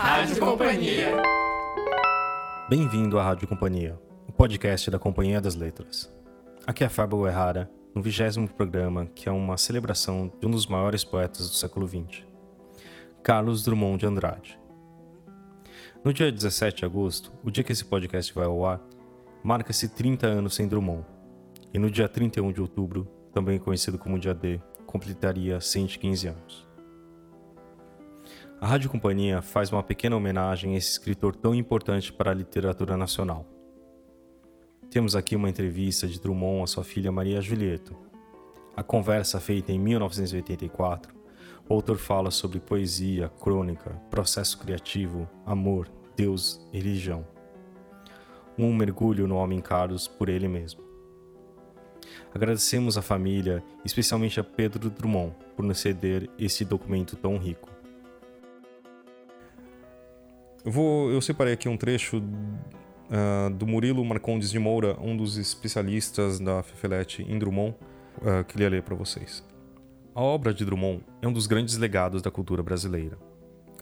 Rádio Companhia. Bem-vindo à Rádio Companhia, o podcast da Companhia das Letras. Aqui é Fábio Errara, no vigésimo programa, que é uma celebração de um dos maiores poetas do século XX, Carlos Drummond de Andrade. No dia 17 de agosto, o dia que esse podcast vai ao ar, marca-se 30 anos sem Drummond. E no dia 31 de outubro, também conhecido como dia D, completaria 115 anos. A Rádio Companhia faz uma pequena homenagem a esse escritor tão importante para a literatura nacional. Temos aqui uma entrevista de Drummond à sua filha Maria Julieta. A conversa feita em 1984, o autor fala sobre poesia, crônica, processo criativo, amor, Deus e religião. Um mergulho no homem Carlos por ele mesmo. Agradecemos à família, especialmente a Pedro Drummond, por nos ceder esse documento tão rico. Eu, vou, eu separei aqui um trecho uh, do Murilo Marcondes de Moura, um dos especialistas da Fefelete em Drummond, uh, que ele ler para vocês. A obra de Drummond é um dos grandes legados da cultura brasileira.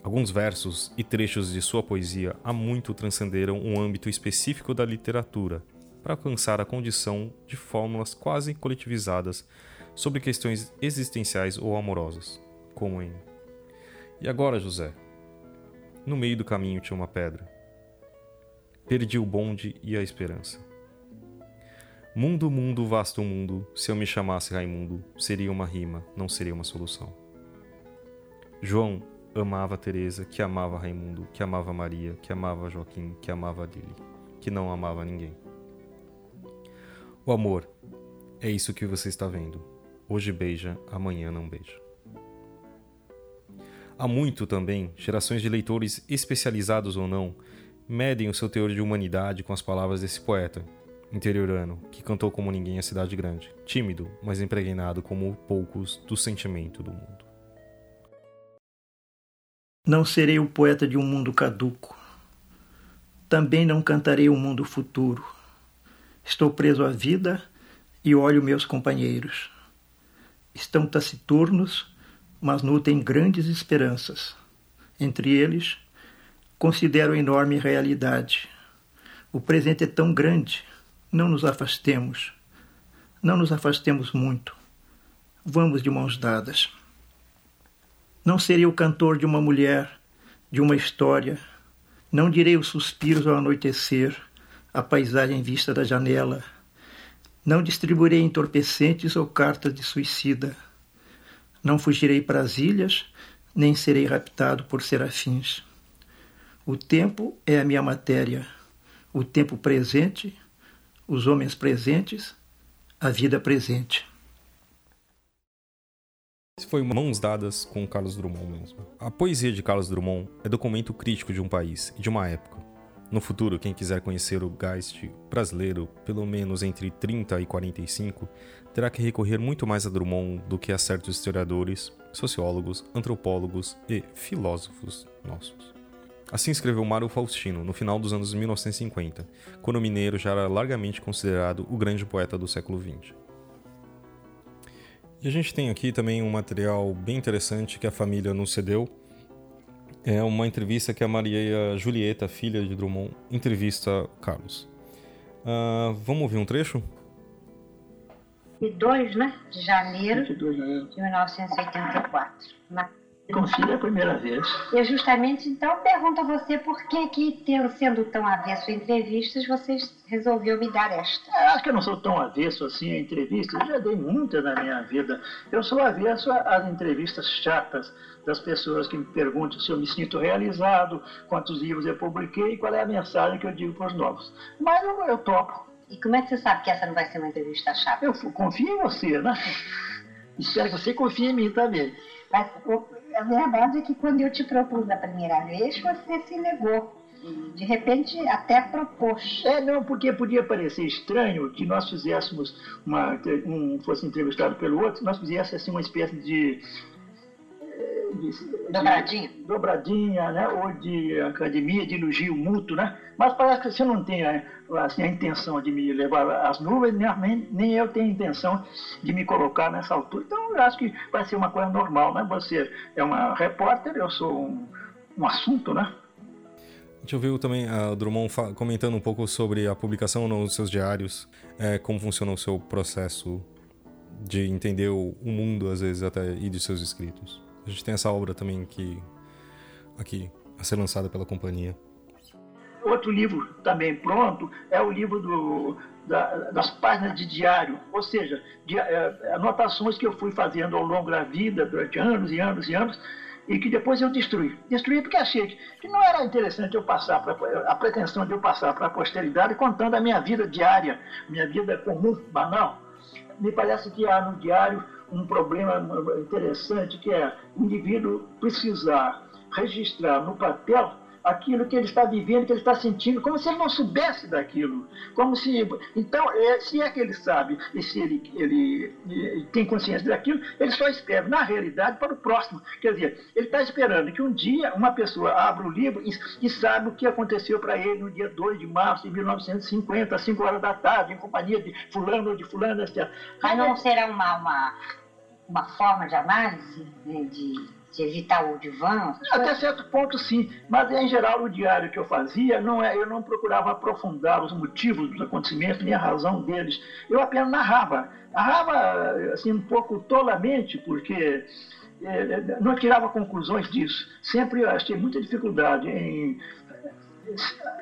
Alguns versos e trechos de sua poesia há muito transcenderam um âmbito específico da literatura para alcançar a condição de fórmulas quase coletivizadas sobre questões existenciais ou amorosas, como em E agora, José? No meio do caminho tinha uma pedra. Perdi o bonde e a esperança. Mundo, mundo, vasto mundo, se eu me chamasse Raimundo, seria uma rima, não seria uma solução. João amava Teresa, que amava Raimundo, que amava Maria, que amava Joaquim, que amava Lili, que não amava ninguém. O amor é isso que você está vendo. Hoje beija, amanhã não beija. Há muito também, gerações de leitores especializados ou não, medem o seu teor de humanidade com as palavras desse poeta, interiorano, que cantou como ninguém a cidade grande, tímido, mas impregnado como poucos do sentimento do mundo. Não serei o poeta de um mundo caduco. Também não cantarei o mundo futuro. Estou preso à vida e olho meus companheiros. Estão taciturnos mas nutrem grandes esperanças. Entre eles, considero a enorme realidade. O presente é tão grande, não nos afastemos. Não nos afastemos muito. Vamos de mãos dadas. Não serei o cantor de uma mulher, de uma história. Não direi os suspiros ao anoitecer, a paisagem vista da janela. Não distribuirei entorpecentes ou cartas de suicida não fugirei para as ilhas, nem serei raptado por serafins. O tempo é a minha matéria, o tempo presente, os homens presentes, a vida presente. Foi Mãos Dadas com Carlos Drummond mesmo. A poesia de Carlos Drummond é documento crítico de um país e de uma época. No futuro, quem quiser conhecer o Geist brasileiro, pelo menos entre 30 e 45, terá que recorrer muito mais a Drummond do que a certos historiadores, sociólogos, antropólogos e filósofos nossos. Assim escreveu Mário Faustino no final dos anos 1950, quando o mineiro já era largamente considerado o grande poeta do século XX. E a gente tem aqui também um material bem interessante que a família nos cedeu, é uma entrevista que a Maria Julieta, filha de Drummond, entrevista Carlos. Uh, vamos ouvir um trecho? E 2 né, de janeiro de 1984. Na... Com filha é a primeira vez. Eu justamente então pergunto a você por que, que sendo tão avesso a entrevistas, você resolveu me dar esta. É, acho que eu não sou tão avesso assim a entrevistas, eu já dei muitas na minha vida. Eu sou avesso às entrevistas chatas das pessoas que me perguntam se eu me sinto realizado, quantos livros eu publiquei e qual é a mensagem que eu digo para os novos. Mas eu, eu topo. E como é que você sabe que essa não vai ser uma entrevista chata? Eu confio em você, né? Espero que você confie em mim também. Mas a verdade é que quando eu te propus a primeira vez, você se negou. De repente, até propôs. É, não, porque podia parecer estranho que nós fizéssemos uma. um fosse entrevistado pelo outro, nós fizéssemos assim, uma espécie de de, dobradinha. De, dobradinha, né? Ou de academia, de elogio mútuo, né? Mas parece que você não tem assim, a intenção de me levar às nuvens, nem, nem eu tenho a intenção de me colocar nessa altura. Então eu acho que vai ser uma coisa normal, né? Você é uma repórter, eu sou um, um assunto, né? gente ouviu também a Drummond comentando um pouco sobre a publicação nos seus diários, é, como funciona o seu processo de entender o, mundo, às vezes, até e de seus escritos. A gente tem essa obra também que aqui a ser lançada pela companhia. Outro livro também pronto é o livro do, da, das páginas de diário, ou seja, de, é, anotações que eu fui fazendo ao longo da vida, durante anos e anos e anos, e que depois eu destruí. Destruí porque achei que não era interessante eu passar pra, a pretensão de eu passar para a posteridade contando a minha vida diária, minha vida comum, banal. Me parece que há no diário um problema interessante que é o indivíduo precisar registrar no papel aquilo que ele está vivendo, que ele está sentindo, como se ele não soubesse daquilo. Como se. Então, é, se é que ele sabe e se ele, ele, ele, tem consciência daquilo, ele só escreve, na realidade, para o próximo. Quer dizer, ele está esperando que um dia uma pessoa abra o livro e, e sabe o que aconteceu para ele no dia 2 de março de 1950, às 5 horas da tarde, em companhia de fulano ou de fulano, etc. Mas não será uma, uma, uma forma de análise, de evitar o divã? Até certo ponto, sim. Mas, em geral, o diário que eu fazia, não é, eu não procurava aprofundar os motivos dos acontecimentos, nem a razão deles. Eu apenas narrava. Narrava, assim, um pouco tolamente, porque é, não tirava conclusões disso. Sempre achei muita dificuldade em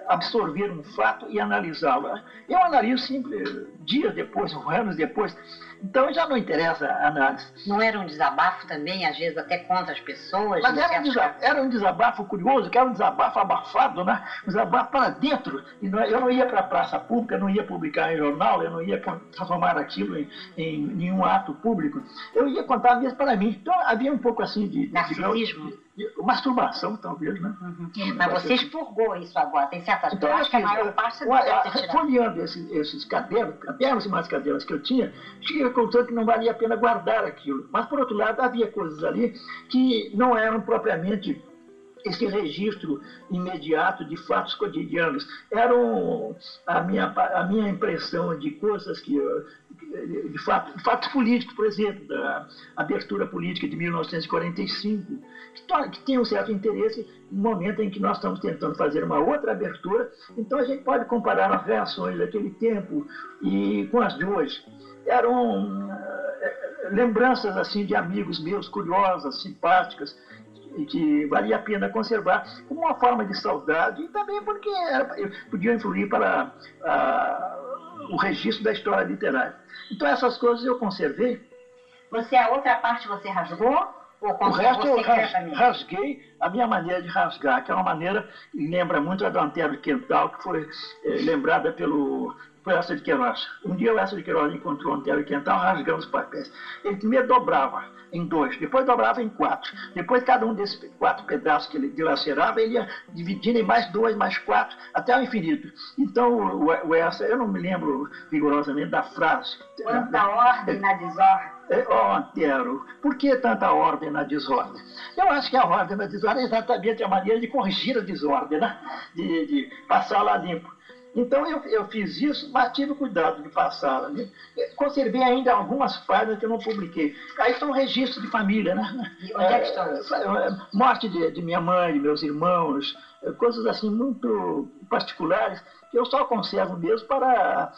absorver um fato e analisá-lo. Eu analiso sempre dias depois, anos depois. Então já não interessa a análise. Não era um desabafo também, às vezes até contra as pessoas? Mas era um, desabafo, era um, desabafo, curioso, que era um desabafo abafado, né? um desabafo para dentro. Não, eu não ia para a praça pública, eu não ia publicar em jornal, eu não ia transformar aquilo em, em nenhum ato público. Eu ia contar mesmo para mim. Então havia um pouco assim de... Narcisismo? De, masturbação, talvez, né? Uhum. Mas você expurgou isso agora, tem certas então, coisas que a maior parte você Folheando esses, esses cadernos, cadernos e mais cadernos que eu tinha, tinha contando que não valia a pena guardar aquilo. Mas, por outro lado, havia coisas ali que não eram propriamente esse registro imediato de fatos cotidianos. Eram a minha, a minha impressão de coisas que, de, fato, fatos políticos, por exemplo, da abertura política de 1945, que, que tem um certo interesse no momento em que nós estamos tentando fazer uma outra abertura. Então a gente pode comparar as reações daquele tempo e com as de hoje. Eram eh, lembranças assim de amigos meus curiosas, simpáticas, e que valia a pena conservar como uma forma de saudade e também porque era, podia influir para a, o registro da história literária. Então essas coisas eu conservei. Você, a outra parte você rasgou? o resto eu rasguei a minha maneira de rasgar, que é uma maneira que lembra muito a do Antero Quental, que foi é, lembrada pelo foi essa de Queiroz. Um dia o Essa de Queiroz encontrou o Antero Quental rasgando os papéis. Ele primeiro dobrava em dois, depois dobrava em quatro. Depois cada um desses quatro pedaços que ele dilacerava, ele ia dividindo em mais dois, mais quatro, até o infinito. Então o, o Essa, eu não me lembro rigorosamente da frase. Quanta ordem na desordem. É, ó, oh, Antero, por que tanta ordem na desordem? Eu acho que a ordem na desordem é exatamente a maneira de corrigir a desordem, né? de, de passá-la limpo. Então eu, eu fiz isso, mas tive cuidado de passá-la. Né? Conservei ainda algumas páginas que eu não publiquei. Aí estão registros de família, né? E onde é que estão? É, é, morte de, de minha mãe, de meus irmãos, coisas assim muito particulares que eu só conservo mesmo para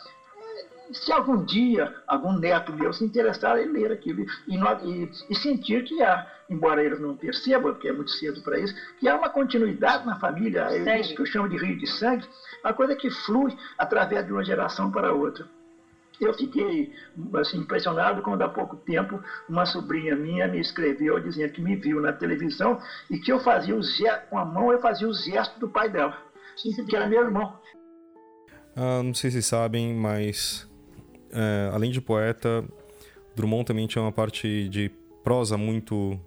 se algum dia algum neto meu se interessar em ler aquilo e, e, e, sentir que há, embora eles não percebam, porque é muito cedo para isso, que há uma continuidade na família, é isso que eu chamo de rio de sangue, uma coisa que flui através de uma geração para outra. Eu fiquei assim, impressionado quando há pouco tempo uma sobrinha minha me escreveu dizendo que me viu na televisão e que eu fazia o gesto, com a mão eu fazia o gesto do pai dela, que era meu irmão. Ah, não sei se sabem, mas é, além de poeta, Drummond também tinha uma parte de prosa muito,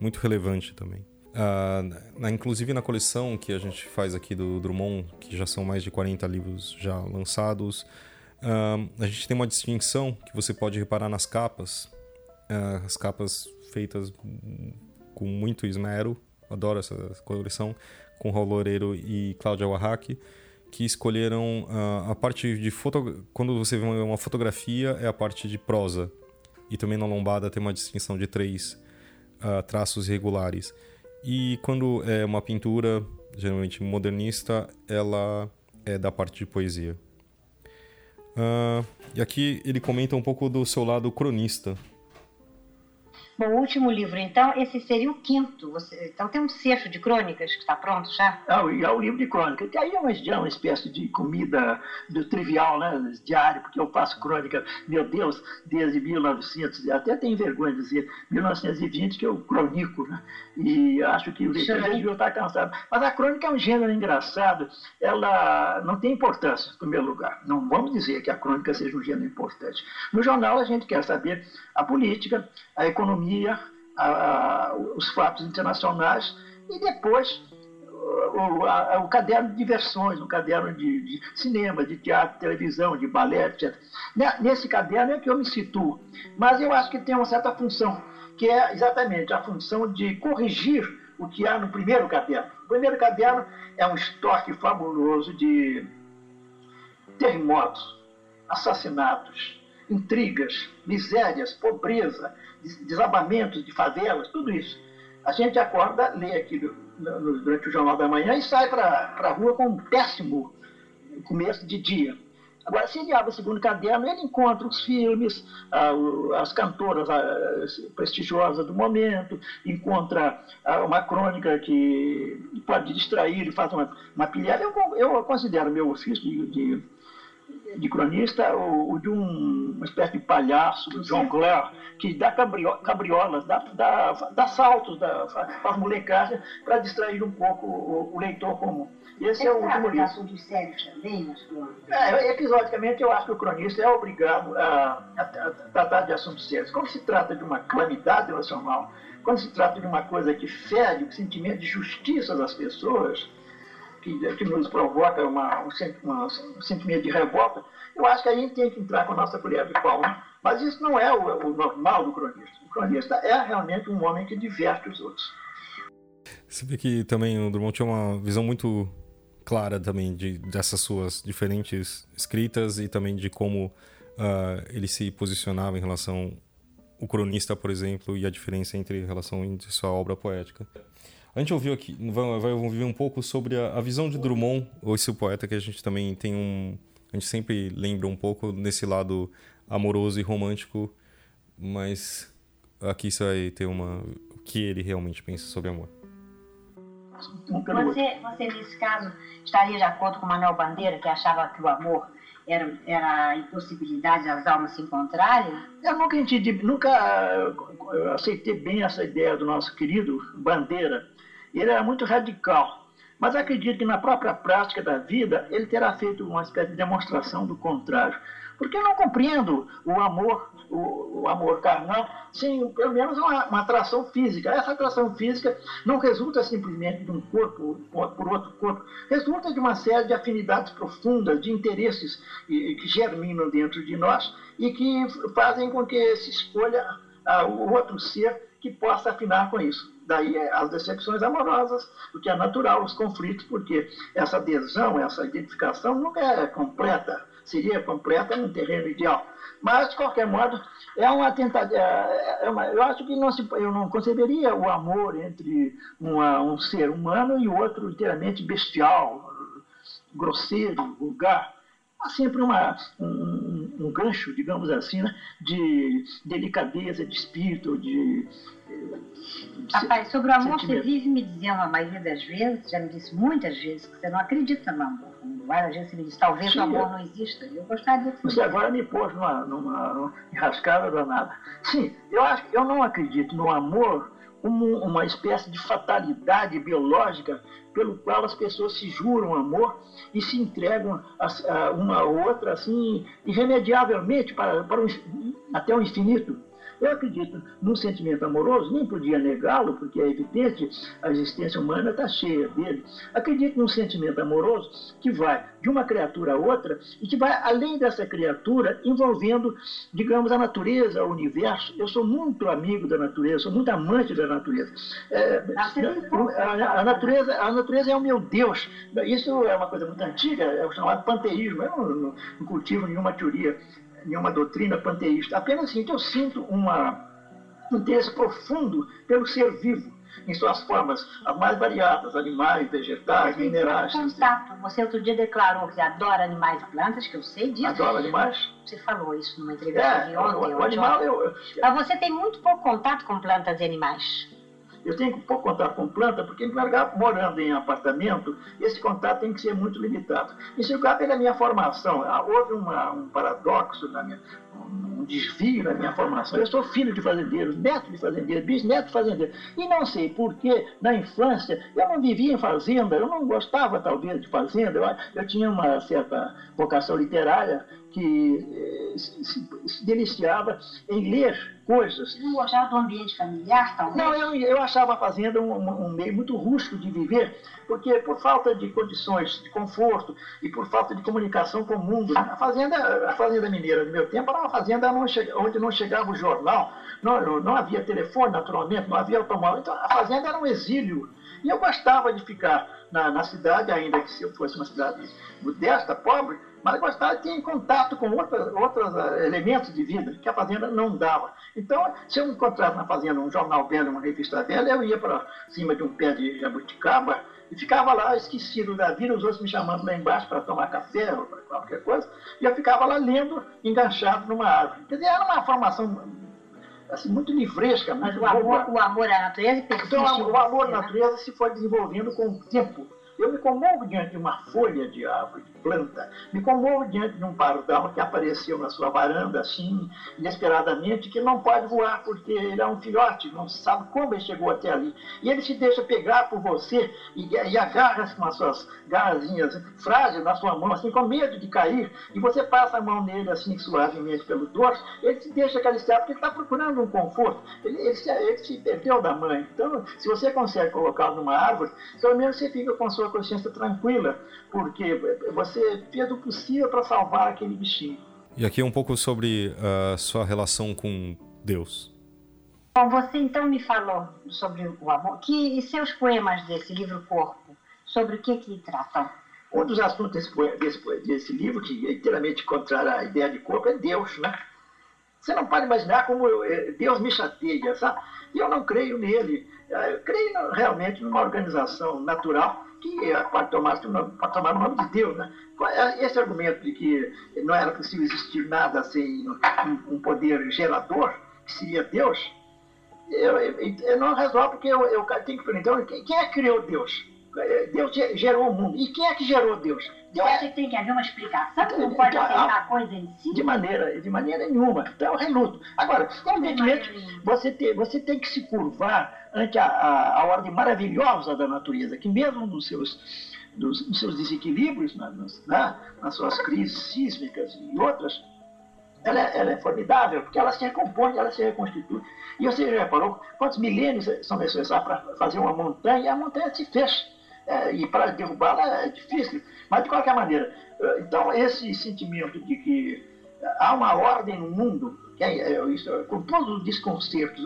muito relevante também. Uh, na, inclusive na coleção que a gente faz aqui do Drummond, que já são mais de 40 livros já lançados, uh, a gente tem uma distinção que você pode reparar nas capas, uh, as capas feitas com muito esmero, adoro essa coleção, com Raul Loureiro e Cláudia Warhack, que escolheram a parte de foto... quando você vê uma fotografia é a parte de prosa, e também na lombada tem uma distinção de três traços regulares. E quando é uma pintura, geralmente modernista, ela é da parte de poesia. Uh, e aqui ele comenta um pouco do seu lado cronista, Bom, o último livro, então, esse seria o quinto. Você, então tem um sexto de crônicas que está pronto já? É, é o livro de crônicas. Que aí é uma, já uma espécie de comida do trivial, né? Diário, porque eu faço crônica, meu Deus, desde 1900, até tenho vergonha de dizer, 1920 que eu cronico, né? E acho que o leitor já devia estar cansado. Mas a crônica é um gênero engraçado, ela não tem importância, em primeiro lugar. Não vamos dizer que a crônica seja um gênero importante. No jornal a gente quer saber a política, a economia, a, a, os fatos internacionais e depois o, a, o, caderno de diversões, o caderno de, de, cinema, de teatro, televisão, de balé, etc. Nesse caderno é que eu me situo. Mas eu acho que tem uma certa função, que é exatamente a função de corrigir o que há no primeiro caderno. O primeiro caderno é um estoque fabuloso de terremotos, assassinatos, intrigas, misérias, pobreza, desabamentos de favelas, tudo isso. A gente acorda, lê aquilo durante o Jornal da Manhã e sai para a rua com um péssimo começo de dia. Agora, se ele abre o segundo caderno, ele encontra os filmes, as cantoras prestigiosas do momento, encontra uma crônica que pode distrair, ele faz uma, uma pilhada. Eu, eu considero meu ofício de, de de cronista, o, o de um, uma espécie de palhaço, do John Clare, que dá cabrio, cabriolas, dá, dá, dá saltos, dá, faz molecagem para distrair um pouco o, o leitor comum. Esse é, é o último livro. sérios também É, episodicamente, eu acho que o cronista é obrigado a, a, a tratar de assuntos sérios. Quando se trata de uma calamidade nacional, quando se trata de uma coisa que fere o sentimento de justiça das pessoas, que, que nos provoca uma, um, uma, um, sentimento de revolta, eu acho que a gente tem que entrar com a nossa colher de pau. Né? Mas isso não é o, o normal do cronista. O cronista é realmente um homem que diverte os outros. Você vê que também o Drummond tinha uma visão muito clara também de, dessas suas diferentes escritas e também de como uh, ele se posicionava em relação o cronista, por exemplo, e a diferença entre relação entre sua obra poética. A gente ouviu aqui, vai, vai ouvir um pouco sobre a, a visão de Drummond, esse poeta que a gente também tem um. A gente sempre lembra um pouco nesse lado amoroso e romântico, mas aqui você vai ter uma. o que ele realmente pensa sobre amor. Você, você, nesse caso, estaria de acordo com Manuel Bandeira, que achava que o amor era, era a impossibilidade das almas se encontrarem? Eu nunca entendi, nunca aceitei bem essa ideia do nosso querido Bandeira, ele era muito radical. Mas acredito que na própria prática da vida ele terá feito uma espécie de demonstração do contrário. Porque eu não compreendo o amor, o, o amor carnal, sem pelo menos uma, uma, atração física. Essa atração física não resulta simplesmente de um corpo por outro corpo, resulta de uma série de afinidades profundas, de interesses que germinam dentro de nós e que fazem com que se escolha uh, o outro ser que possa afinar com isso. Daí as decepções amorosas, o que é natural, os conflitos, porque essa adesão, essa identificação nunca é completa, seria completa num terreno ideal. Mas, de qualquer modo, é uma tentativa. É, é uma, eu acho que não se, eu não conceberia o amor entre uma, um ser humano e outro inteiramente bestial, grosseiro, vulgar há sempre uma, um, um, gancho, digamos assim, né, de delicadeza, de espírito, de. Rapaz, sobre o amor, você vive me dizendo a maioria das vezes, já me disse muitas vezes, que você não acredita no amor. Várias vezes você me disse, talvez Sim, o amor não exista. Eu gostaria de Você agora me pôs numa, numa, numa enrascada danada. Sim, eu acho eu não acredito no amor como uma espécie de fatalidade biológica pelo qual as pessoas se juram amor e se entregam a, a uma a outra assim irremediavelmente para, para o, até o infinito. Eu acredito num sentimento amoroso, nem podia negá-lo, porque é evidente, a existência humana está cheia dele. Acredito num sentimento amoroso que vai de uma criatura a outra e que vai além dessa criatura, envolvendo, digamos, a natureza, o universo. Eu sou muito amigo da natureza, sou muito amante da natureza. É, a, a, natureza. A natureza é o meu Deus. Isso é uma coisa muito antiga, é o chamado panteísmo. Eu não, não, não cultivo nenhuma teoria nenhuma doutrina panteísta. Apenas assim, eu sinto uma, um interesse profundo pelo ser vivo. em suas formas as mais variadas, animais, vegetais, minerais. Contato. Você outro dia declarou que adora animais e plantas, que eu sei disso. Adoro animais? Você falou isso numa entrevista É, de ontem. o, o de animal eu, eu- Mas você tem muito pouco contato com plantas e animais. Eu tenho pouco contato com planta, porque morando em apartamento, esse contato tem que ser muito limitado. Em segundo lugar, pela minha formação, ah, houve uma- um paradoxo, na minha, um desvio na minha formação. Eu sou filho de fazendeiros, neto de fazendeiros, bisneto de fazendeiros. E não sei por que, na infância, eu não vivia em fazenda, eu não gostava, talvez, de fazenda. Eu, eu tinha uma certa vocação literária que eh, se- se deliciava em ler coisas Você não gostava do ambiente familiar, talvez? não, eu, eu achava a fazenda um, um- um meio muito rústico de viver, porque por falta de condições de conforto e por falta de comunicação com o mundo, a fazenda, a fazenda mineira do meu tempo era uma fazenda onde não chegava o jornal, não, não havia telefone, naturalmente, não havia automóvel, então a fazenda era um exílio. E eu gostava de ficar na, na cidade, ainda que se eu fosse uma cidade modesta, pobre, mas gostava de ter em contato com outras, outros eh, elementos de vida que a fazenda não dava. Então, se eu encontrasse na fazenda um jornal velho, uma revista velha, eu ia para cima de um pé de jabuticaba e ficava lá esquecido da vida, os outros me chamando lá embaixo para tomar café ou para qualquer coisa, e eu ficava lá lendo, enganchado numa árvore. Quer dizer, era uma formação assim, muito livresca, Mas o amor, o amor à natureza persiste Então, o amor à né? natureza se foi desenvolvendo com o tempo. Eu me comovo diante de uma folha de árvore, planta. Me comovo diante de um pardal que apareceu na sua varanda, assim, inesperadamente, que não pode voar porque ele é um filhote, não sabe como ele chegou até ali. E ele se deixa pegar por você e, e agarra-se com as suas garrazinhas frágeis na sua mão, assim, com medo de cair. E você passa a mão nele, assim, suavemente pelo dorso. Ele se deixa acariciar porque ele está procurando um conforto. Ele, ele se, ele se perdeu da mãe. Então, se você consegue colocá-lo numa árvore, pelo menos você fica com a sua consciência tranquila, porque você fez o possível para salvar aquele bichinho. E aqui um pouco sobre a sua relação com Deus. Bom, você então me falou sobre o amor. Que, e seus poemas desse livro Corpo, sobre o que que tratam? Um dos assuntos desse, poe- desse, desse livro, que é inteiramente contrário à ideia de corpo, é Deus, né? Você não pode imaginar como eu- eh, Deus me chateia, sabe? E eu não creio nele. Eu creio realmente numa organização natural que eh, pode tomar, pode tomar o nome de Deus, né? Esse argumento de que não era possível existir nada sem um, poder gerador, que seria Deus, eu, eu- eu não resolve porque eu, eu tenho que perguntar, então, quem é que criou Deus? Deus ge- gerou o mundo. E quem é que gerou Deus? Deus acha que tem que haver uma explicação? Não pode aceitar a coisa em si? de maneira, de maneira nenhuma. Então eu reluto. Agora, evidentemente, você tem, você tem que se curvar ante a, a, a ordem maravilhosa da natureza, que mesmo nos seus, dos, nos seus desequilíbrios, na- nas, na- nas suas crises sísmicas e outras, ela, é- ela é formidável, porque ela se recompõe, ela se reconstitui. E você já reparou quantos milênios são necessários para fazer uma montanha, e a montanha se fez. É, e para derrubá-la é difícil. Mas, de qualquer maneira, eh, então, esse sentimento de que há uma ordem no mundo, é, é isso, com todos os desconcertos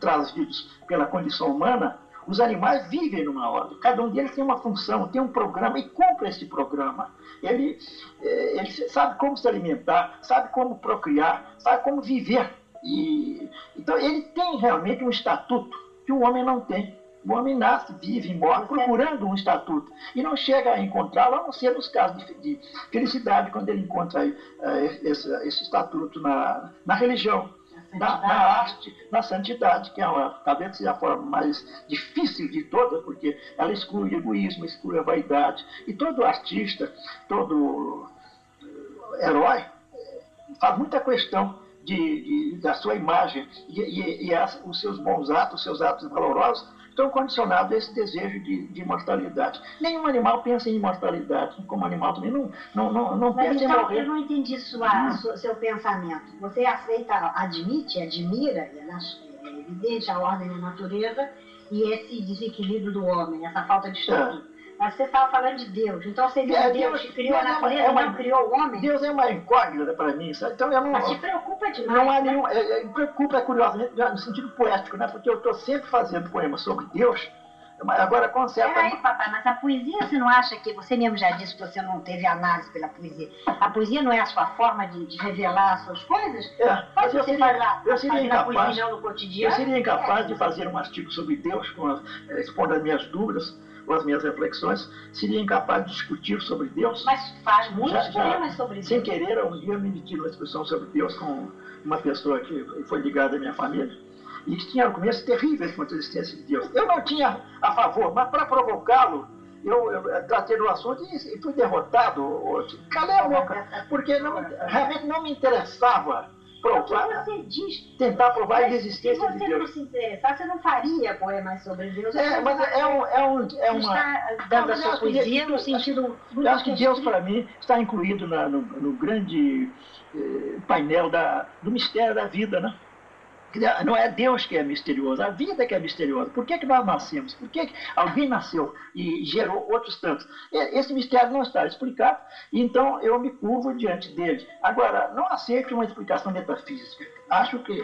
trazidos pela condição humana, os animais vivem numa ordem. Cada um deles tem uma função, tem um programa e cumpre esse programa. Ele, eh, ele sabe como se alimentar, sabe como procriar, sabe como viver. E, então, ele tem realmente um estatuto que o homem não tem. O homem nasce, vive, morre procurando um estatuto e não chega a encontrá-lo, a não ser nos casos de, de felicidade, quando ele encontra eh, esse, esse estatuto na, na religião, na, na arte, na santidade, que é uma, talvez seja a forma mais difícil de todas, porque ela exclui o egoísmo, exclui a vaidade. E todo artista, todo eh, herói, faz muita questão de, de- da sua imagem e, e- e as- os seus bons atos, os seus atos valorosos, estão condicionados a esse desejo de, de imortalidade. Nenhum animal pensa em imortalidade, como animal também não, não, não, não Mas pensa em então, morrer. eu não entendi sua, sua- seu pensamento. Você aceita, admite, admira, é é evidente a ordem da natureza e esse desequilíbrio do homem, essa falta de estatuto. Mas você estava falando de Deus, então seria É, Deus Deus- que criou a é uma- natureza é uma- não criou o homem? Deus é uma incógnita para mim, sabe? Então eu não. Mas te preocupa demais. Não há né? nenhum. É, é, me preocupa, curiosamente, no sentido poético, né? Porque eu estou sempre fazendo poemas sobre Deus, Agora, com certa... Peraí, papai, mas a poesia, você não acha que... Você mesmo já disse que você não teve análise pela poesia. A poesia não é a sua forma de, de revelar as suas coisas? É, mas eu você seria, lá, eu seria incapaz, no cotidiano? Eu seria incapaz de fazer um artigo sobre Deus, com as, eh, as minhas dúvidas, ou as minhas reflexões, seria incapaz de discutir sobre Deus. Mas faz muitos poemas sobre Deus. Sem querer, um dia me meti numa discussão sobre Deus com uma pessoa que foi ligada à minha família e que tinha argumentos terríveis contra a existência de Deus. Eu não tinha a favor, mas para provocá-lo, eu, eu, tratei do assunto e, fui derrotado. Calei a boca, porque não, realmente não me interessava provar, você diz, tentar provar a existência de Deus. Se você não se interessar, você não faria poemas sobre Deus. É, mas é, um, é, um, é uma... está dando a sua poesia no sentido... Eu acho que Deus, para mim, está incluído na, no, no, grande eh, painel da, do mistério da vida, né? Não é Deus que é misterioso, a vida que é misteriosa. Por que, que nós nascemos? Por que, que alguém nasceu e gerou outros tantos? Esse mistério não está explicado, então eu me curvo diante dele. Agora, não aceito uma explicação metafísica. Acho que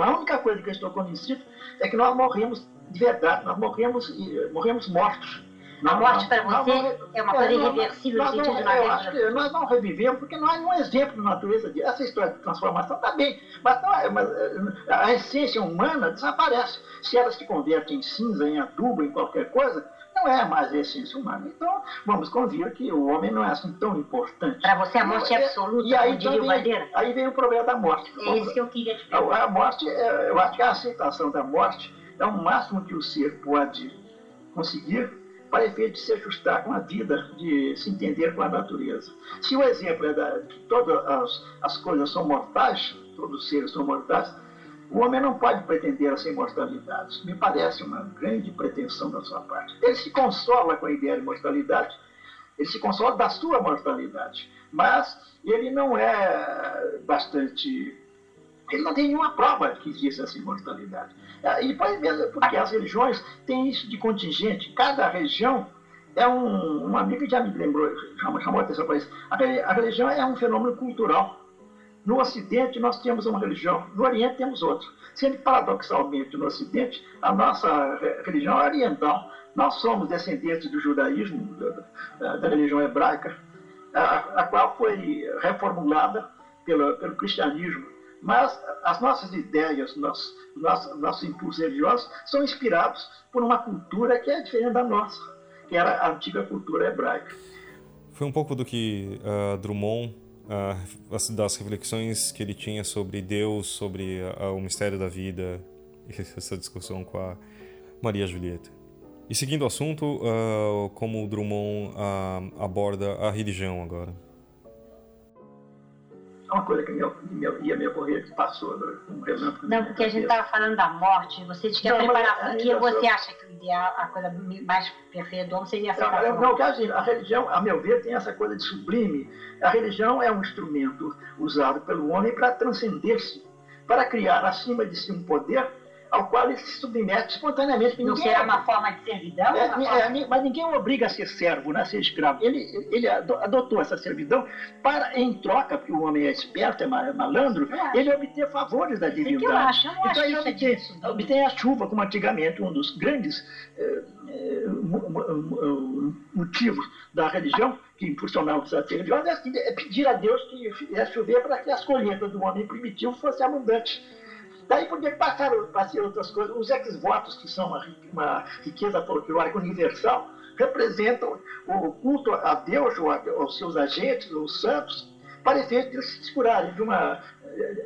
a única coisa que eu estou convencido é que nós morremos de verdade, nós morremos, morremos mortos. A morte para você é uma coisa irreversível no sentido de uma Eu acho que nós não revivemos, porque não há nenhum exemplo na natureza disso. Essa história de transformação está bem, mas, não é, mas eh, a essência humana desaparece. Se ela se converte em cinza, em adubo, em qualquer coisa, não é mais a essência humana. Então, vamos convir que o homem não é assim tão importante. Para você a morte é absoluta, e aí, então, vem, aí vem o problema da morte. É isso que eu queria te perguntar. A morte, é, eu acho que a aceitação da morte é o máximo que o ser pode conseguir para efeito de se ajustar com a vida, de se entender com a natureza. Se o exemplo é da, que todas as, as coisas são mortais, todos os seres são mortais, o homem não pode pretender essa imortalidade. Me parece uma grande pretensão da sua parte. Ele se consola com a ideia de mortalidade, ele se consola da sua mortalidade, mas ele não é bastante ele não tem nenhuma prova que existe essa imortalidade. É, e porque as religiões têm isso de contingente. Cada região é um, um amigo já me lembrou, chamou, chamou a atenção para isso. A, a religião é um fenômeno cultural. No Ocidente nós temos uma religião, no Oriente temos outra. Sendo paradoxalmente, no Ocidente, a nossa religião é oriental. Nós somos descendentes do judaísmo, da, da religião hebraica, a, a, qual foi reformulada pelo, pelo cristianismo mas as nossas ideias, nossos, nossos, nossos impulsos religiosos são inspirados por uma cultura que é diferente da nossa, que era a antiga cultura hebraica. Foi um pouco do que uh, Drummond, uh, das reflexões que ele tinha sobre Deus, sobre uh, o mistério da vida, essa discussão com a Maria Julieta. E seguindo o assunto, como Drummond aborda a religião agora é uma coisa que me, me, ia me ocorrer que passou né, um relâmpago. Não, porque a gente estava falando da morte, você diz que a preparação, que você acha que o ideal, a coisa mais perfeita do homem seria essa não, não, assim, a religião, a meu ver, tem essa coisa de sublime. A religião é um instrumento usado pelo homem para transcender-se, para criar acima de si um poder ao qual ele se submete espontaneamente. Não será uma forma de servidão? É, é, mas ninguém o obriga a ser servo, né, a ser escravo. Ele, ele adotou essa servidão para, em troca, porque o homem é esperto, é malandro, ele obter favores da divindade. É eu acho, eu não então ele é obtém, disso, obtém a chuva, como antigamente um dos grandes eh, eh motivos da religião que impulsionava o ser religiosa é pedir a Deus que fizesse chover para que as colheitas do homem primitivo fossem abundantes. Daí podia passar para outras coisas. Os ex-votos, que são uma, uma riqueza folclórica universal, representam o culto a Deus aos seus agentes, os santos, efeito de se curarem de uma,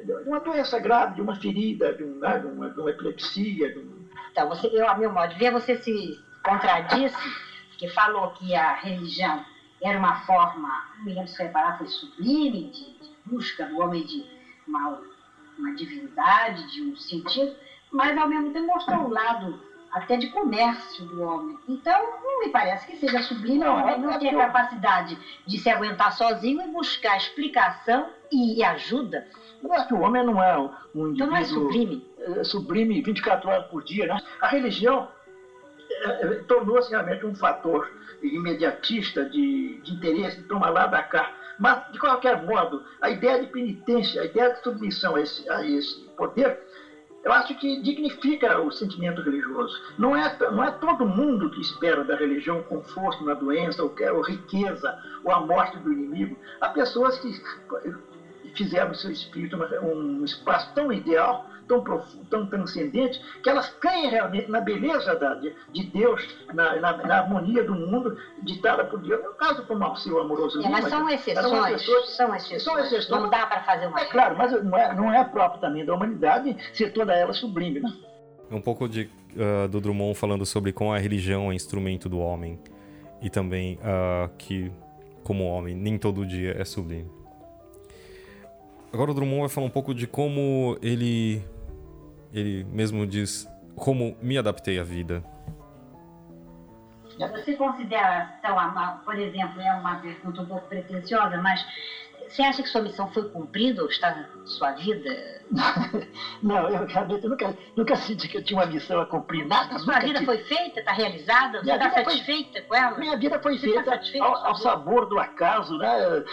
de uma doença grave, de uma ferida, de, um, né, de, uma, de uma, epilepsia. Um... Então, você, eu, a meu modo de ver, você se contradisse, que falou que a religião era uma forma, não me lembro se foi foi sublime, de, de busca do homem de uma uma divindade, de um sentido, mas ao mesmo tempo mostrou um lado até de comércio do homem. Então, não me parece que seja sublime, não, o homem não é tem a capacidade de se aguentar sozinho e buscar explicação e ajuda. Que o homem não é um indivíduo então não é sublime. É sublime 24 horas por dia. Né? A religião é, é, tornou-se realmente um fator imediatista de, de interesse, de tomar lá da cá. Mas, de qualquer modo, a ideia de penitência, a ideia de submissão a esse, a esse poder eu acho que dignifica o sentimento religioso. Não é, não é todo mundo que espera da religião conforto na doença, ou, quer, ou riqueza, ou a morte do inimigo. Há pessoas que fizeram do seu espírito um espaço tão ideal, tão profundo, tão transcendente, que elas caem realmente na beleza da, de, de Deus, na, na, na, harmonia do mundo ditada por Deus. No caso como o seu amoroso é, mas são exceções, são exceções, são exceções. São exceções. Não dá para fazer uma. É claro, mas não é, não é próprio também da humanidade ser toda ela sublime, né? É um pouco de, uh, do Drummond falando sobre como a religião é instrumento do homem e também uh, que, como homem, nem todo dia é sublime. Agora o Drummond vai falar um pouco de como ele, ele mesmo diz, como me adaptei à vida. Você considera, então, por exemplo, é uma pergunta um pouco pretensiosa, mas você acha que sua missão foi cumprida ou está sua vida? Não, eu realmente nunca, nunca senti que eu tinha uma missão a cumprir nada. Sua vida tive... foi feita, está realizada? Você está satisfeita foi... com ela? Minha vida foi Você tá feita ao, ao sabor do acaso, né?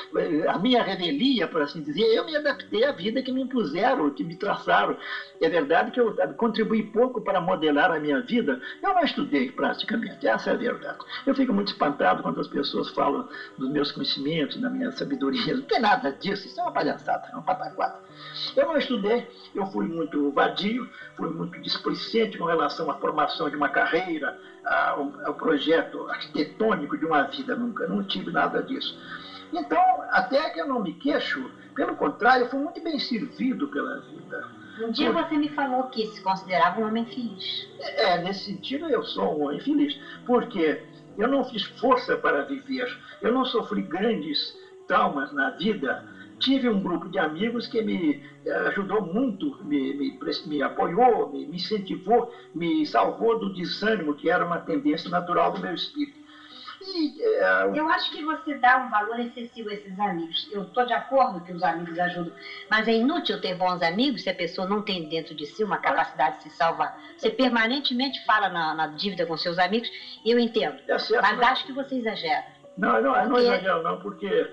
a minha revelia, por assim dizer. Eu me adaptei à vida que me impuseram, que me traçaram. É verdade que eu contribuí pouco para modelar a minha vida. Eu não estudei praticamente, essa é a verdade. Eu fico muito espantado quando as pessoas falam dos meus conhecimentos, da minha sabedoria. Não tem nada disso, isso é uma palhaçada, é uma pataquada. Eu não estudei, eu fui muito vadio, fui muito displicente com relação à formação de uma carreira, ao, ao projeto arquitetônico de uma vida, nunca, não tive nada disso. Então, até que eu não me queixo, pelo contrário, eu fui muito bem servido pela vida. Um dia você me falou que se considerava um homem feliz. É, nesse sentido eu sou um homem feliz, porque eu não fiz força para viver, eu não sofri grandes traumas na vida, tive um grupo de amigos que me eh, ajudou muito, me, me, me apoiou, me, me, incentivou, me salvou do desânimo, que era uma tendência natural do meu espírito. E, uh, eu acho que você dá um valor excessivo a esses amigos. Eu estou de acordo que os amigos ajudam, mas é inútil ter bons amigos se a pessoa não tem dentro de si uma capacidade de se salvar. Você permanentemente fala na, na dívida com seus amigos, eu entendo, é certo, mas acho que você exagera. Não, não, porque... não exagero não, porque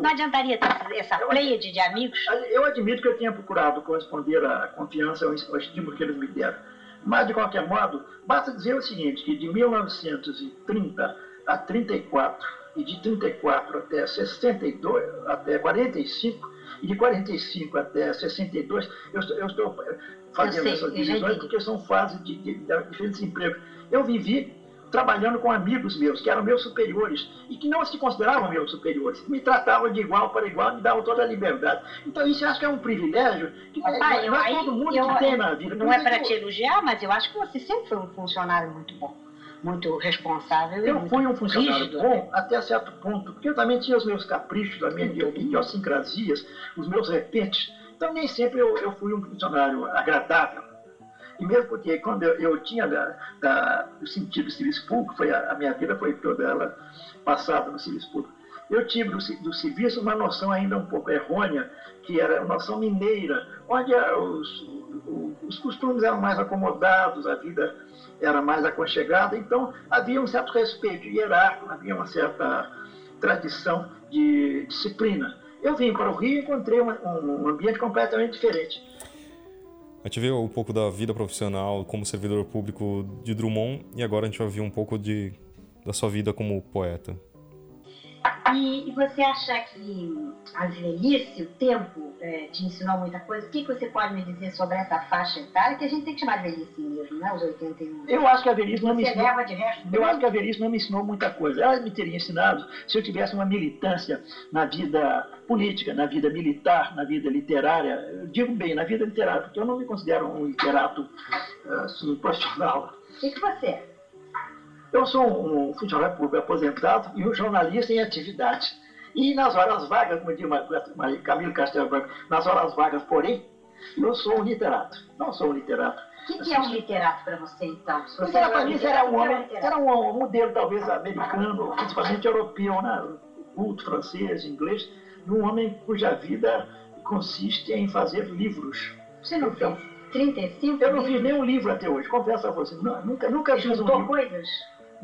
não adiantaria ter essa pleiade de amigos? Eu admito que eu tenha procurado corresponder à confiança, ao estímulo que eles me deram. Mas, de qualquer modo, basta dizer o seguinte, que de 1930 a 34, e de 34 até 62, até 45, e de 45 até 62, eu, eu estou fazendo eu sei, essas divisões porque são fases de, de, de diferentes empregos. Eu vivi trabalhando com amigos meus, que eram meus superiores, e que não se consideravam meus superiores, me tratavam de igual para igual, me davam toda a liberdade. Então isso eu acho que é um privilégio que Pai, não, é todo mundo eu, que tem na vida. Não é para te elogiar, mas eu acho que você sempre foi um funcionário muito bom. Muito responsável. Eu fui um funcionário rígido, bom até certo ponto, porque eu também tinha os meus caprichos, as minhas idiosincrasias, os meus repetes. Então, nem sempre eu, eu fui um funcionário agradável mesmo porque quando eu, eu tinha da, da, o sentido do serviço público, foi a, a, minha vida foi toda ela passada no serviço público, eu tive do, do serviço uma noção ainda um pouco errônea, que era uma noção mineira, onde os, os costumes eram mais acomodados, a vida era mais aconchegada, então havia um certo respeito hierárquico, havia uma certa tradição de disciplina. Eu vim para o Rio e encontrei um ambiente completamente diferente. A gente viu um pouco da vida profissional como servidor público de Drummond e agora a gente vai ver um pouco de, da sua vida como poeta. E, e você acha que a velhice, o tempo, é, te ensinou muita coisa? O que, que você pode me dizer sobre essa faixa etária? Que a gente tem que chamar de velhice mesmo, né? Os 81. Eu acho que a velhice não me ensinou. De resto, eu acho que a velhice não me ensinou muita coisa. Ela me teria ensinado se eu tivesse uma militância na vida política, na vida militar, na vida literária. Eu digo bem, na vida literária, porque eu não me considero um literato assim, profissional. O que, que você é? Eu sou um funcionário público aposentado e um jornalista em atividade. E nas horas vagas, como diz Camilo Castelo Branco, nas horas vagas, porém, eu sou um literato. Não sou um literato. O que, que, é um literato para você, então? Se você para mim era um homem, era um modelo talvez americano, principalmente europeu, né? culto francês, inglês, de um homem cuja vida consiste em fazer livros. Você não então, fez 35 Eu não fiz nenhum livro até hoje, confesso a você. Não, nunca, nunca fiz um livro. coisas?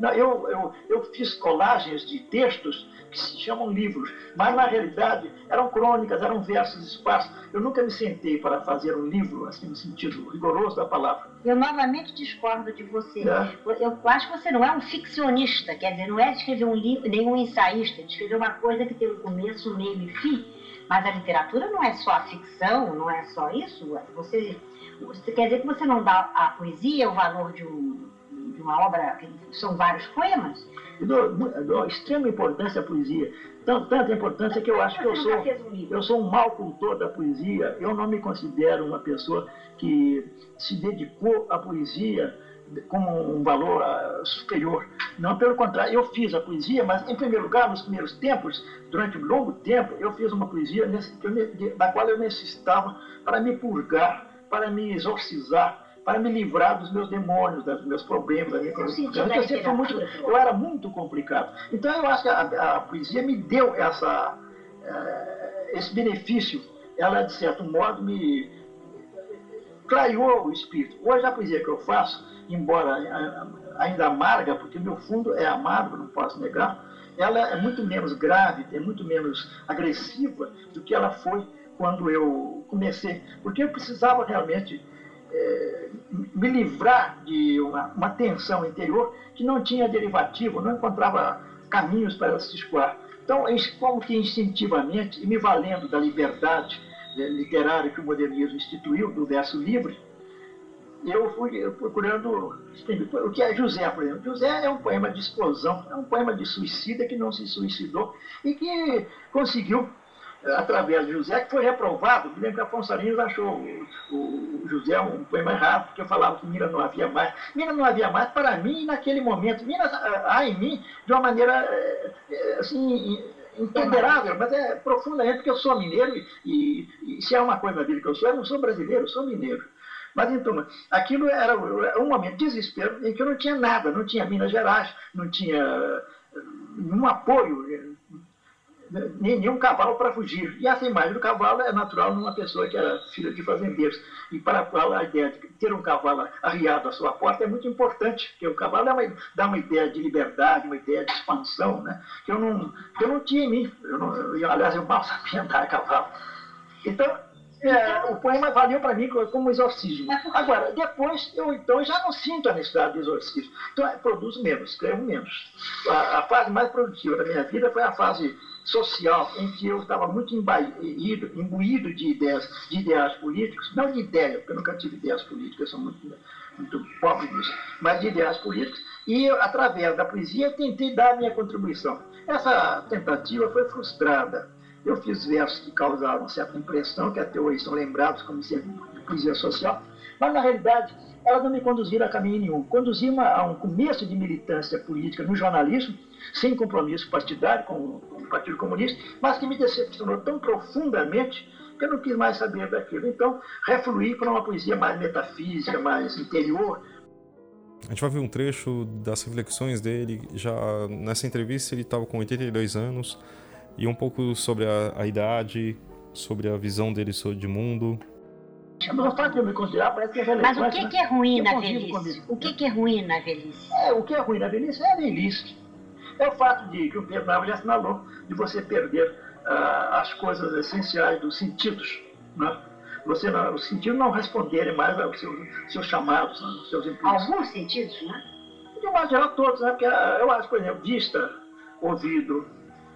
Eu, eu, eu fiz colagens de textos que se chamam livros, mas na realidade eram crônicas, eram versos esparsos. Eu nunca me sentei para fazer um livro, assim, no sentido rigoroso da palavra. Eu novamente discordo de você. É. Eu acho que você não é um ficcionista, quer dizer, não é escrever um livro, nem um ensaísta, escrever uma coisa que tem um começo, meio e fim. Mas a literatura não é só a ficção, não é só isso. Você, você quer dizer que você não dá à poesia o valor de um de uma obra, são vários poemas. Eu dou, dou extrema importância à poesia. Tanta importância que eu acho que eu sou, eu sou um mau cultor da poesia. Eu não me considero uma pessoa que se dedicou à poesia como um valor uh, superior. Não, pelo contrário, eu fiz a poesia, mas em primeiro lugar, nos primeiros tempos, durante um longo tempo, eu fiz uma poesia da qual eu necessitava para me purgar, para me exorcizar, para me livrar dos meus demônios, dos meus problemas. Da minha eu, sempre muito, eu era muito complicado. Então eu acho que a, a poesia me deu essa, uh, esse benefício. Ela, de certo modo, me clareou o espírito. Hoje a poesia que eu faço, embora ainda amarga, porque meu fundo é amargo, não posso negar, ela é muito menos grave, é muito menos agressiva do que ela foi quando eu comecei. Porque eu precisava realmente é, me livrar de uma, uma, tensão interior que não tinha derivativo, não encontrava caminhos para se escoar. Então, como que instintivamente, e me valendo da liberdade né, literária que o modernismo instituiu, do verso livre, eu fui procurando o que é José, por exemplo. José é um poema de explosão, é um poema de suicida que não se suicidou e que conseguiu através de José, que foi reprovado. Me lembro que Afonso Arinos achou o, o, José um poema errado, porque eu falava que Mira não havia mais. Mira não havia mais para mim naquele momento. Mira há em mim de uma maneira eh, eh, assim, imponderável, mas é profundamente, porque eu sou mineiro e, e, e se há uma coisa na vida que eu sou, eu não sou brasileiro, eu sou mineiro. Mas então, aquilo era um momento de desespero em que eu não tinha nada, não tinha Minas Gerais, não tinha eh, nenhum apoio nenhum cavalo para fugir. E essa imagem do cavalo é natural numa pessoa que era filha de fazendeiros. E para a ideia de ter um cavalo arriado à sua porta é muito importante, porque o cavalo é uma, dá uma ideia de liberdade, uma ideia de expansão, né? que eu não, que eu não tinha em mim. Eu não, eu, aliás, eu mal sabia andar a cavalo. Então, é, o poema valeu para mim como exorcismo. Agora, depois, eu então já não sinto a necessidade de exorcismo. Então, produzo menos, escrevo menos. A, a fase mais produtiva da minha vida foi a fase social em que eu estava muito imbuído, imbuído de ideias, de ideais políticos, não de ideia, porque eu nunca tive ideias políticas, sou muito, muito pobre disso, mas de ideais políticos, e eu, através da poesia tentei dar a minha contribuição. Essa tentativa foi frustrada. Eu fiz versos que causavam certa impressão, que até hoje são lembrados como sendo poesia social, mas na realidade elas não me conduziram a caminho nenhum. Conduziram a um começo de militância política no jornalismo, sem compromisso partidário com o Partido Comunista, mas que me decepcionou tão profundamente que eu não quis mais saber daquilo. Então, refluí para uma poesia mais metafísica, mais interior. A gente vai ver um trecho das reflexões dele. Já nessa entrevista, ele estava com 82 anos e um pouco sobre a, a idade, sobre a visão dele sobre o mundo. Mas o fato de eu me considerar parece que é relevante. Mas o que, né? que é ruim na velhice? O que, que é ruim na velhice? É, o que é ruim na velhice é a velhice. É o fato de que o Pedro Nava já assinalou de você perder uh, as coisas essenciais dos sentidos. Né? Você não, os sentidos não responderem mais aos seus, seus chamados, aos seus impulsos. Alguns sentidos, né? De uma geral, todos, né? Porque ah, eu acho, por exemplo, vista, ouvido,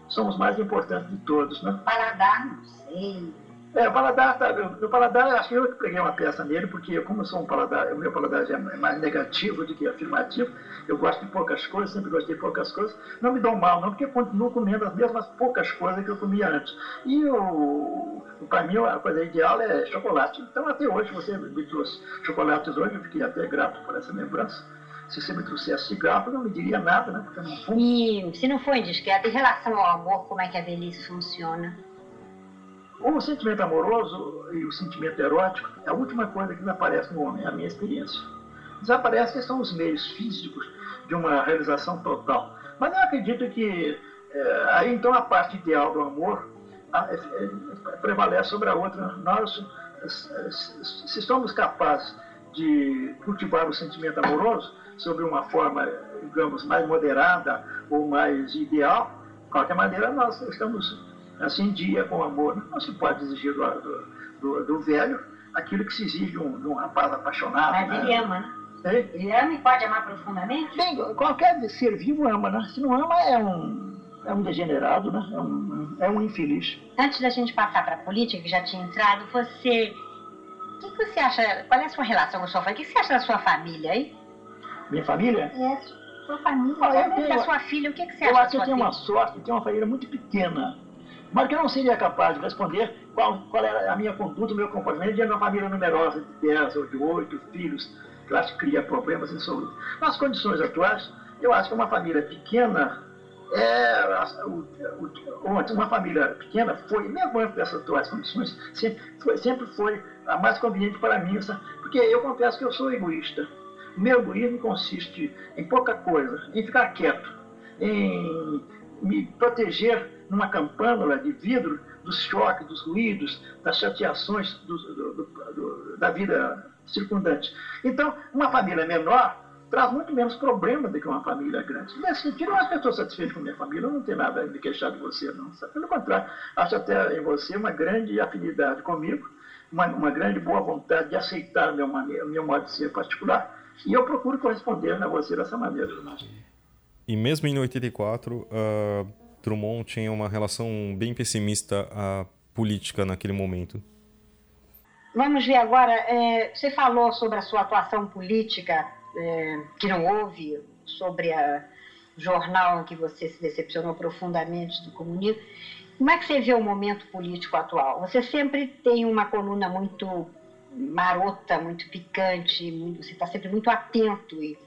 são os mais importantes de todos, né? Paladar, não sei. É, o paladar, tá, o paladar, acho que eu que peguei uma peça nele, porque como eu sou um paladar, o meu paladar é mais negativo do que afirmativo, eu gosto de poucas coisas, sempre gostei de poucas coisas, não me dou mal não, porque continuo comendo as mesmas poucas coisas que eu comia antes. E o, para mim a coisa ideal é chocolate. Então até hoje você me trouxe chocolates hoje, eu fiquei até grato por essa lembrança. Se você me trouxesse cigarro, eu não me diria nada, né? Porque eu não fumo. E se não for indiscreto, em relação ao amor, como é que a velhice funciona? O sentimento amoroso e o sentimento erótico é a última coisa que desaparece no homem, é a minha experiência. Desaparece que são os meios físicos de uma realização total. Mas eu acredito que é, aí então a parte ideal do amor é, é, prevalece sobre a outra. Nós, se somos capazes de cultivar o sentimento amoroso sobre uma forma, digamos, mais moderada ou mais ideal, de qualquer maneira nós estamos assim dia com amor. Não se pode exigir do, do, do velho aquilo que se exige de um, de um rapaz apaixonado. Mas né? ele ama, né? Ele ama e pode amar profundamente? Bem, qualquer ser vivo ama, né? Se não ama, é um, é um degenerado, né? É um, é um infeliz. Antes da gente passar para a política, que já tinha entrado, você. O que, que, você acha? Qual é a sua relação com a sua família? O que você acha da sua família aí? Minha família? É, sua família. Ah, eu tenho, da sua filha, o que, que você eu acha? Eu acho que eu tenho uma sorte de ter uma família muito pequena. Mas que eu não seria capaz de responder qual, qual era a minha conduta, o meu comportamento de uma família numerosa de 10 ou de 8 filhos, que eu acho que cria problemas insolutos. Nas condições atuais, eu acho que uma família pequena é, uma família pequena foi, mesmo antes dessas atuais condições, sempre foi, sempre foi a mais conveniente para mim, porque eu confesso que eu sou egoísta. O meu egoísmo consiste em pouca coisa, em ficar quieto, em me proteger numa campânula de vidro dos choques, dos ruídos, das chateações do, do, do, da vida circundante. Então, uma família menor traz muito menos problemas do que uma família grande. Nesse sentido, eu acho que estou satisfeito com minha família, eu não tenho nada a me queixar de você, não. Pelo contrário, acho até em você uma grande afinidade comigo, uma, uma grande boa vontade de aceitar meu, meu modo de ser particular, e eu procuro corresponder a você dessa maneira. E mesmo em 84, uh, Drummond tinha uma relação bem pessimista à política naquele momento. Vamos ver agora, é, você falou sobre a sua atuação política, é, que não houve, sobre o jornal em que você se decepcionou profundamente do comunismo. Como é que você vê o momento político atual? Você sempre tem uma coluna muito marota, muito picante, muito, você está sempre muito atento e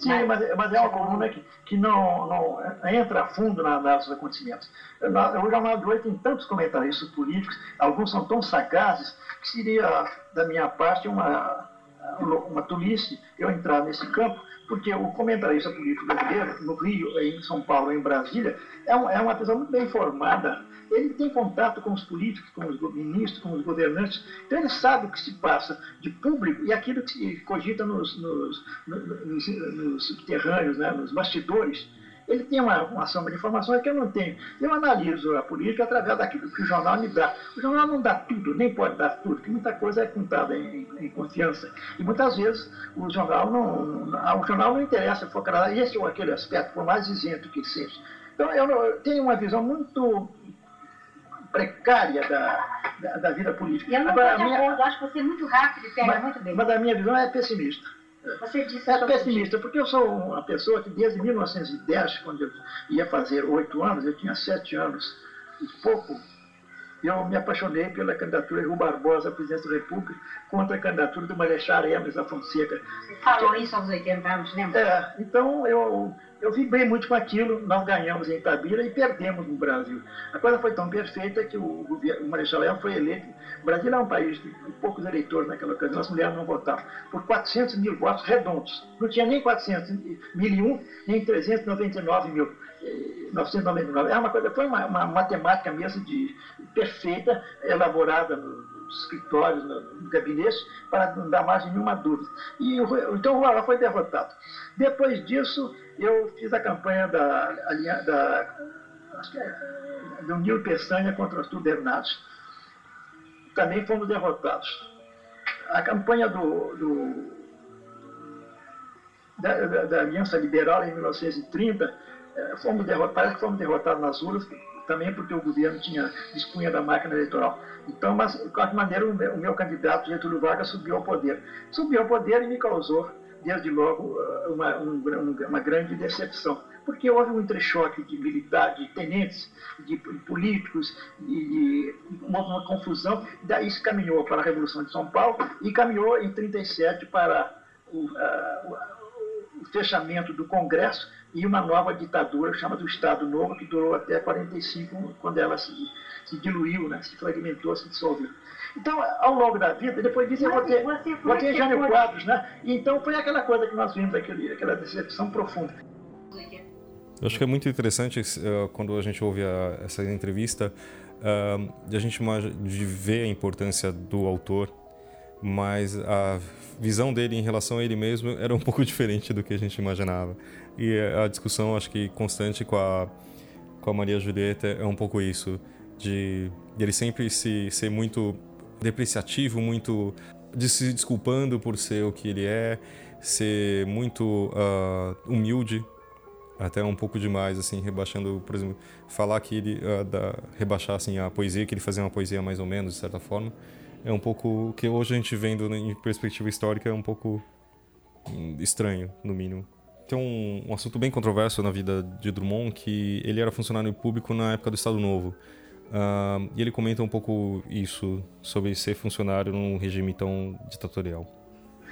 Sim, mas, mas é uma coluna que, que não, não entra a fundo na análise dos acontecimentos. O Jornal de hoje tem tantos comentaristas políticos, alguns são tão sagazes, que seria, da minha parte, uma, uma tolice eu entrar nesse campo, porque o comentarista político brasileiro, no Rio, em São Paulo, em Brasília, é, um, é uma pessoa muito bem informada, ele tem contato com os políticos, com os ministros, com os governantes, então ele sabe o que se passa de público e aquilo que se cogita nos, nos, nos, nos subterrâneos, né, nos bastidores. Ele tem uma, uma sombra de informações que eu não tenho. Eu analiso a política através daquilo que o jornal me dá. O jornal não dá tudo, nem pode dar tudo, porque muita coisa é contada em, em, confiança. E muitas vezes o jornal não, o jornal não interessa focar esse ou aquele aspecto, por mais isento que seja. Então eu, eu tenho uma visão muito precária da, da, da vida política. Eu não estou de minha... acordo, acho que você é muito rápido e pega mas, muito bem. Mas a minha visão é pessimista. Você disse é pessimista, porque eu sou uma pessoa que desde 1910, quando eu ia fazer oito anos, eu tinha sete anos e pouco, eu me apaixonei pela candidatura de Rui Barbosa à presidência da República contra a candidatura do Marechal Hermes da Fonseca. Você falou isso aos 80 anos, lembra? É, então eu eu vibrei muito com aquilo, nós ganhamos em Itabira e perdemos no Brasil. A coisa foi tão perfeita que o, o Marechal Leão foi eleito. O Brasil é um país de poucos eleitores naquela ocasião, as mulheres não votavam, por 400 mil votos redondos. Não tinha nem 400 mil e um, nem 399 mil. 999. Eh, é uma coisa, foi uma, uma matemática mesmo de perfeita, elaborada nos escritórios, no, no gabinete, para não dar mais nenhuma dúvida. E então o Lula foi derrotado. Depois disso, eu fiz a campanha da, da, acho que é, do Nilo Peçanha contra os Tubernados. Também fomos derrotados. A campanha do, do da, da, da, Aliança Liberal em 1930, eh, fomos derrotados, fomos derrotados nas urnas, também porque o governo tinha dispunha da máquina eleitoral. Então, mas de qualquer maneira, o meu, o meu candidato Getúlio Vargas subiu ao poder. Subiu ao poder e me causou desde logo, eh, uma, uma grande decepção, porque houve um entrechoque de militares, de tenentes, de políticos, e uma confusão, daí isso caminhou para a Revolução de São Paulo e caminhou em 37 para o, uh, o fechamento do Congresso e uma nova ditadura chamada do Estado Novo, que durou até 45, quando ela se, se diluiu, né, se fragmentou, se dissolveu. Então, ao longo da vida, depois disso eu votei, votei Jânio Quadros, né? então foi aquela coisa que nós vimos, aquele, aquela decepção profunda. Eu acho que é muito interessante uh, quando a gente ouve a, essa entrevista uh, de a gente de ver a importância do autor mas a visão dele em relação a ele mesmo era um pouco diferente do que a gente imaginava. E a discussão, acho que constante com a, com a Maria Julieta é um pouco isso, de, de ele sempre se ser muito depreciativo, muito de se desculpando por ser o que ele é, ser muito uh, humilde, até um pouco demais, assim, rebaixando, por exemplo, falar que ele uh, da, rebaixar assim a poesia, que ele fazia uma poesia mais ou menos de certa forma, é um pouco que hoje a gente vendo em perspectiva histórica é um pouco hum, estranho, no mínimo. Tem um, um assunto bem controverso na vida de Drummond que ele era funcionário público na época do Estado Novo. Uh, e ele comenta um pouco isso, sobre ser funcionário num regime tão ditatorial.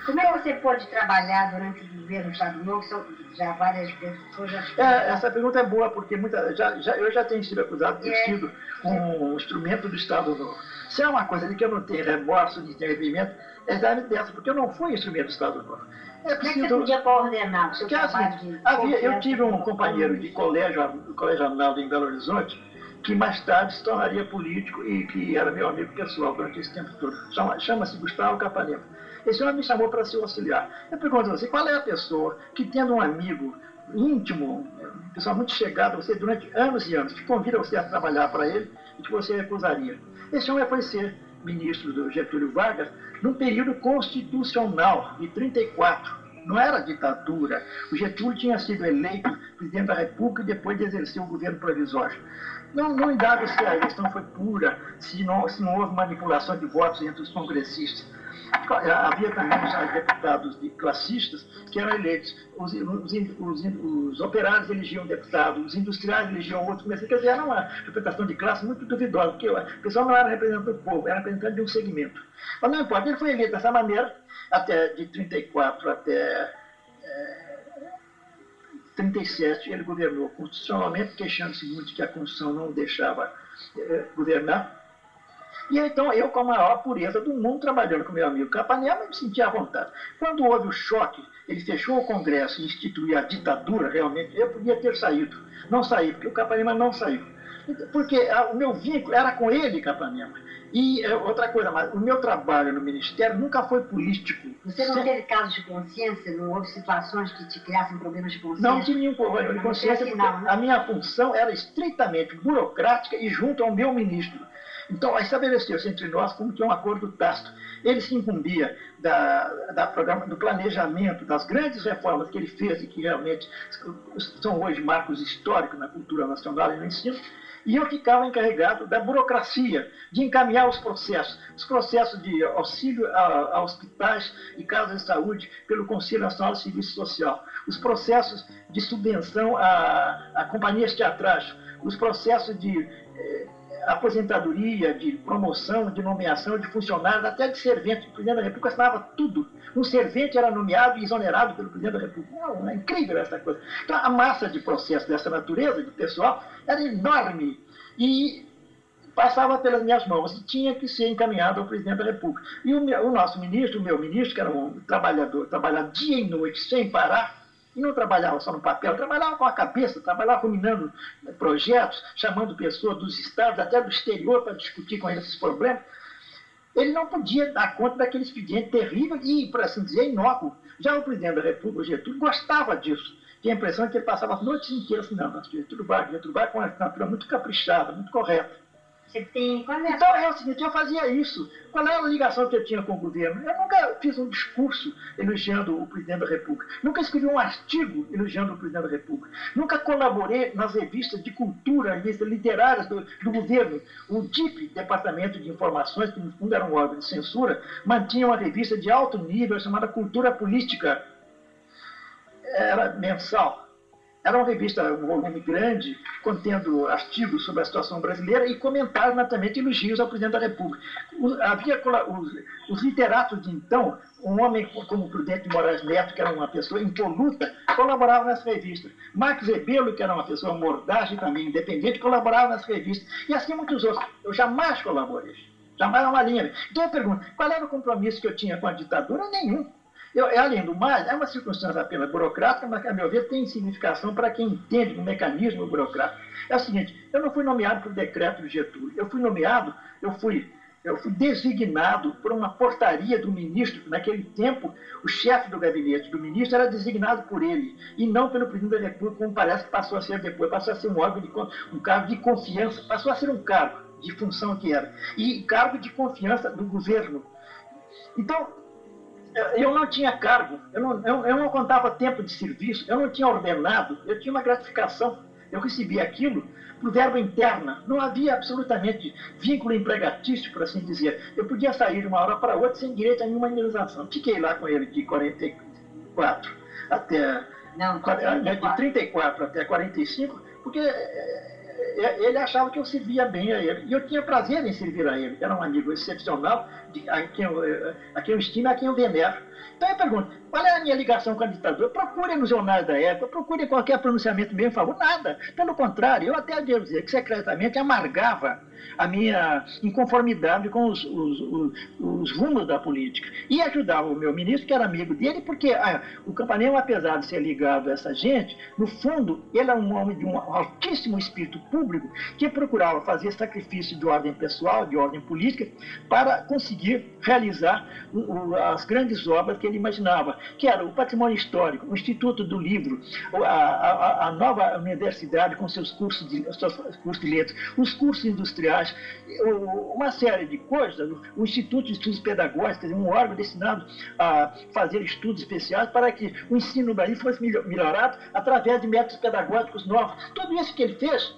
Como é que você pode trabalhar durante o governo do Estado Novo? São já várias pessoas já... É, essa pergunta é boa, porque muita, já, já, eu já tenho sido acusado de ter é. sido um instrumento do Estado Novo. Se é uma coisa de que eu não tenho remorso, de arrependimento, é exatamente dessa, porque eu não fui instrumento do Estado Novo. É preciso... Como é que você podia coordenar o seu trabalho assim, de... havia, Eu tive um companheiro de colégio, colégio Arnaldo em Belo Horizonte, que mais tarde se tornaria político e que era meu amigo pessoal durante esse tempo todo. Chama-se Gustavo Capanema. Esse homem me chamou para ser auxiliar. Eu pergunto a você, qual é a pessoa que, tendo um amigo íntimo, uma pessoa muito chegada a você durante anos e anos, que convida você a trabalhar para ele e que você recusaria? Esse homem foi ser ministro do Getúlio Vargas num período constitucional de 34 não era ditadura. O Getúlio tinha sido eleito presidente da República e depois de exercer o governo provisório. Não, não indaga se a eleição foi pura, se não, se não houve manipulação de votos entre os congressistas. Havia também os deputados de classistas que eram eleitos. Os, os, os, os operários elegiam deputados, os industriais elegiam outros. Quer dizer, era uma representação de classe muito duvidosa, porque o pessoal não era representante do povo, era representante de um segmento. Mas não importa, ele foi eleito dessa maneira, até de 34 até. É, 37 ele governou constitucionalmente, queixando-se muito que a Constituição não o deixava eh, governar. E então eu, com a maior pureza do mundo, trabalhando com meu amigo Capanema, me sentia à vontade. Quando houve o choque, ele fechou o Congresso e instituiu a ditadura, realmente, eu podia ter saído. Não saí, porque o Capanema não saiu. Porque a, o meu vínculo era com ele, Capanema. E é, outra coisa, mas o meu trabalho no Ministério nunca foi político. Você não teve casos de consciência? Não houve situações que te criassem problemas de consciência? Não tive nenhum problema de consciência, porque não, né? a minha função era estritamente burocrática e junto ao meu ministro. Então, estabeleceu-se entre nós como que um acordo tácito. Ele se incumbia da, da programa, do planejamento das grandes reformas que ele fez e que realmente são hoje marcos históricos na cultura nacional e no ensino, e eu ficava encarregado da burocracia, de encaminhar os processos, os processos de auxílio a, a hospitais e casas de saúde pelo Conselho Nacional de Serviço Social, os processos de subvenção a, a companhias teatrais, os processos de eh, aposentadoria, de promoção, de nomeação de funcionários, até de servente. O presidente da República assinava tudo. Um servente era nomeado e exonerado pelo presidente da República. Não, é incrível essa coisa. Então, a massa de processos dessa natureza, de pessoal, era enorme. E passava pelas minhas mãos e tinha que ser encaminhado ao presidente da República. E o, meu, o nosso ministro, o meu ministro, que era um trabalhador, trabalhava dia e noite sem parar, e não trabalhava só no papel, trabalhava com a cabeça, trabalhava combinando projetos, chamando pessoas dos estados, até do exterior, para discutir com eles esses problemas. Ele não podia dar conta daquele expediente terrível e, por assim dizer, inócuo. Já o presidente da República, Getúlio, gostava disso. Tinha a impressão que ele passava as noites inteiras não, Getúlio Vargas, Getúlio Vargas com uma assinatura muito caprichada, muito correta. Você tem. Qual é então é o seguinte, eu fazia isso. Qual era a ligação que eu tinha com o governo? Eu nunca fiz um discurso elogiando o presidente da República. Nunca escrevi um artigo elogiando o presidente da República. Nunca colaborei nas revistas de cultura, revistas literárias do, do governo. O DIP, Departamento de Informações, que no fundo era um órgão de censura, mantinha uma revista de alto nível chamada Cultura Política. Era mensal era uma revista, um volume grande, contendo artigos sobre a situação brasileira e comentários, naturalmente, elogios ao presidente da República. havia os, os, literatos de então, um homem como o Prudente de Moraes Neto, que era uma pessoa impoluta, colaborava nessa revista. Marcos Rebelo, que era uma pessoa mordaz e também independente, colaborava nessa revista. E assim muitos outros. Eu jamais colaborei. Jamais uma linha. Então eu pergunto, qual era o compromisso que eu tinha com a ditadura? Nenhum. Eu, além do mais, é uma circunstância apenas burocrática, mas que, a meu ver, tem significação para quem entende o mecanismo burocrático. É o seguinte, eu não fui nomeado por decreto de Getúlio, eu fui nomeado, eu fui eu fui designado por uma portaria do ministro, naquele tempo, o chefe do gabinete do ministro era designado por ele, e não pelo presidente da República, como parece que passou a ser depois, passou a ser um órgão de um cargo de confiança, passou a ser um cargo de função que era, e cargo de confiança do governo. Então, eu não tinha cargo, eu não, eu, eu não contava tempo de serviço, eu não tinha ordenado, eu tinha uma gratificação. Eu recebia aquilo por verba interna. Não havia absolutamente vínculo empregatício, por assim dizer. Eu podia sair de uma hora para outra sem direito a nenhuma indenização. Fiquei lá com ele de 44 até. Não, 34. de 34 até 45, porque ele achava que eu servia bem a ele. E eu tinha prazer em servir a ele. Era um amigo excepcional, de, a, quem eu, a quem eu estimo a quem eu venero. Então eu pergunto, qual é a minha ligação com a ditadura? Procure nos jornais da época, procure qualquer pronunciamento meu em favor. Nada. Pelo contrário, eu até devo dizer que secretamente amargava a minha inconformidade com os, os, os, os, rumos da política. E ajudava o meu ministro, que era amigo dele, porque ah, o Campanella, apesar de ser ligado a essa gente, no fundo, ele era um homem de um altíssimo espírito público que procurava fazer sacrifício de ordem pessoal, de ordem política, para conseguir realizar as grandes obras que ele imaginava, que era o patrimônio histórico, o Instituto do Livro, a, a, a nova universidade com seus cursos de, seus cursos de letras, os cursos industriais, uma série de coisas, o Instituto de Estudos Pedagógicos, um órgão destinado a fazer estudos especiais para que o ensino no Brasil fosse melhorado através de métodos pedagógicos novos. Tudo isso que ele fez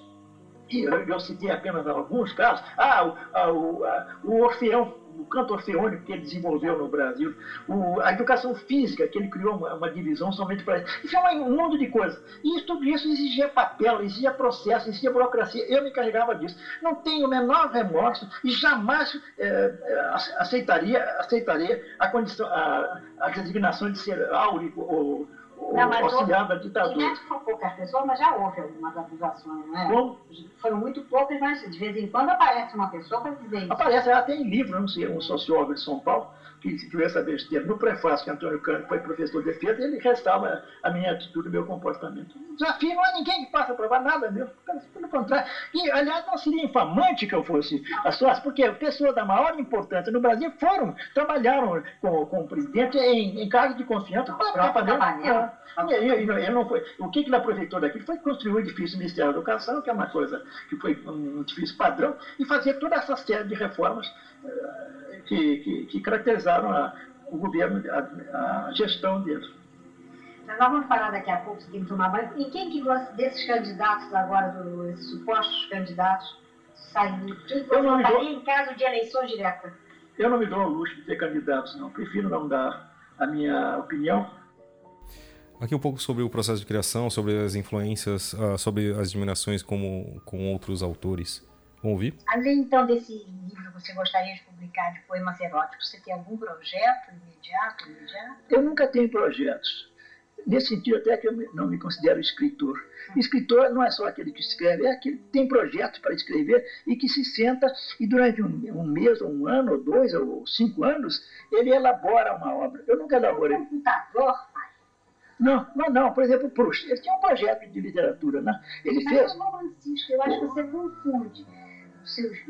e eu, citei apenas alguns casos, ah, o, a, o, a, o Orfeão o canto orfeônico que ele desenvolveu no Brasil, o, a educação física, que ele criou uma, uma divisão somente para isso. Isso é um, mundo de coisas. E tudo isso exigia papel, exigia processo, exigia burocracia. Eu me encarregava disso. Não tenho o menor remorso e jamais é, aceitaria, aceitaria a, condição, a, a designação de ser áurico ou não, mas auxiliar da ditadura. Não foram poucas pessoas, mas já houve algumas acusações, não é? Como? Foram muito poucas, mas de vez em quando aparece uma pessoa para dizer isso. Aparece, até em livro, não sei, um sociólogo de São Paulo, que escreveu essa besteira. No prefácio que Antônio Cândido foi professor de defesa, ele restaura a minha atitude, o meu comportamento. Desafio não há ninguém que possa provar nada meu. Pelo contrário. E, aliás, não seria infamante que eu fosse a sócio, porque pessoas da maior importância no Brasil foram, trabalharam com, com o presidente em, em cargos de confiança. Para, ele, ele não foi, o que ele aproveitou daquilo foi construir o edifício do Ministério da Educação, que é uma coisa que foi um edifício padrão, e fazer toda essa série de reformas que, que, que, caracterizaram a, o governo, a, a gestão dele. Nós vamos falar daqui a pouco, se tem que tomar banho. E quem que você, desses candidatos agora, dos supostos candidatos, saiu? Quem você votaria dou... em caso de eleições diretas? Eu não me dou ao luxo de ter candidatos, não. Prefiro não dar a minha opinião Aqui um pouco sobre o processo de criação, sobre as influências, uh, sobre as admirações como, com outros autores. Vamos ouvir? Além então desse que você gostaria de publicar de poemas eróticos, você tem algum projeto imediato, imediato? Eu nunca tenho projetos. Nesse sentido, até que eu não me considero escritor. Escritor não é só aquele que escreve, é aquele que tem projetos para escrever e que se senta e durante um, um mês, ou um ano, ou dois, ou cinco anos, ele elabora uma obra. Eu nunca elaborei. Um computador não, não, não. Por exemplo, Proust, ele tinha um projeto de literatura, né? Ele Mas fez. Mas romancista, eu acho que você confunde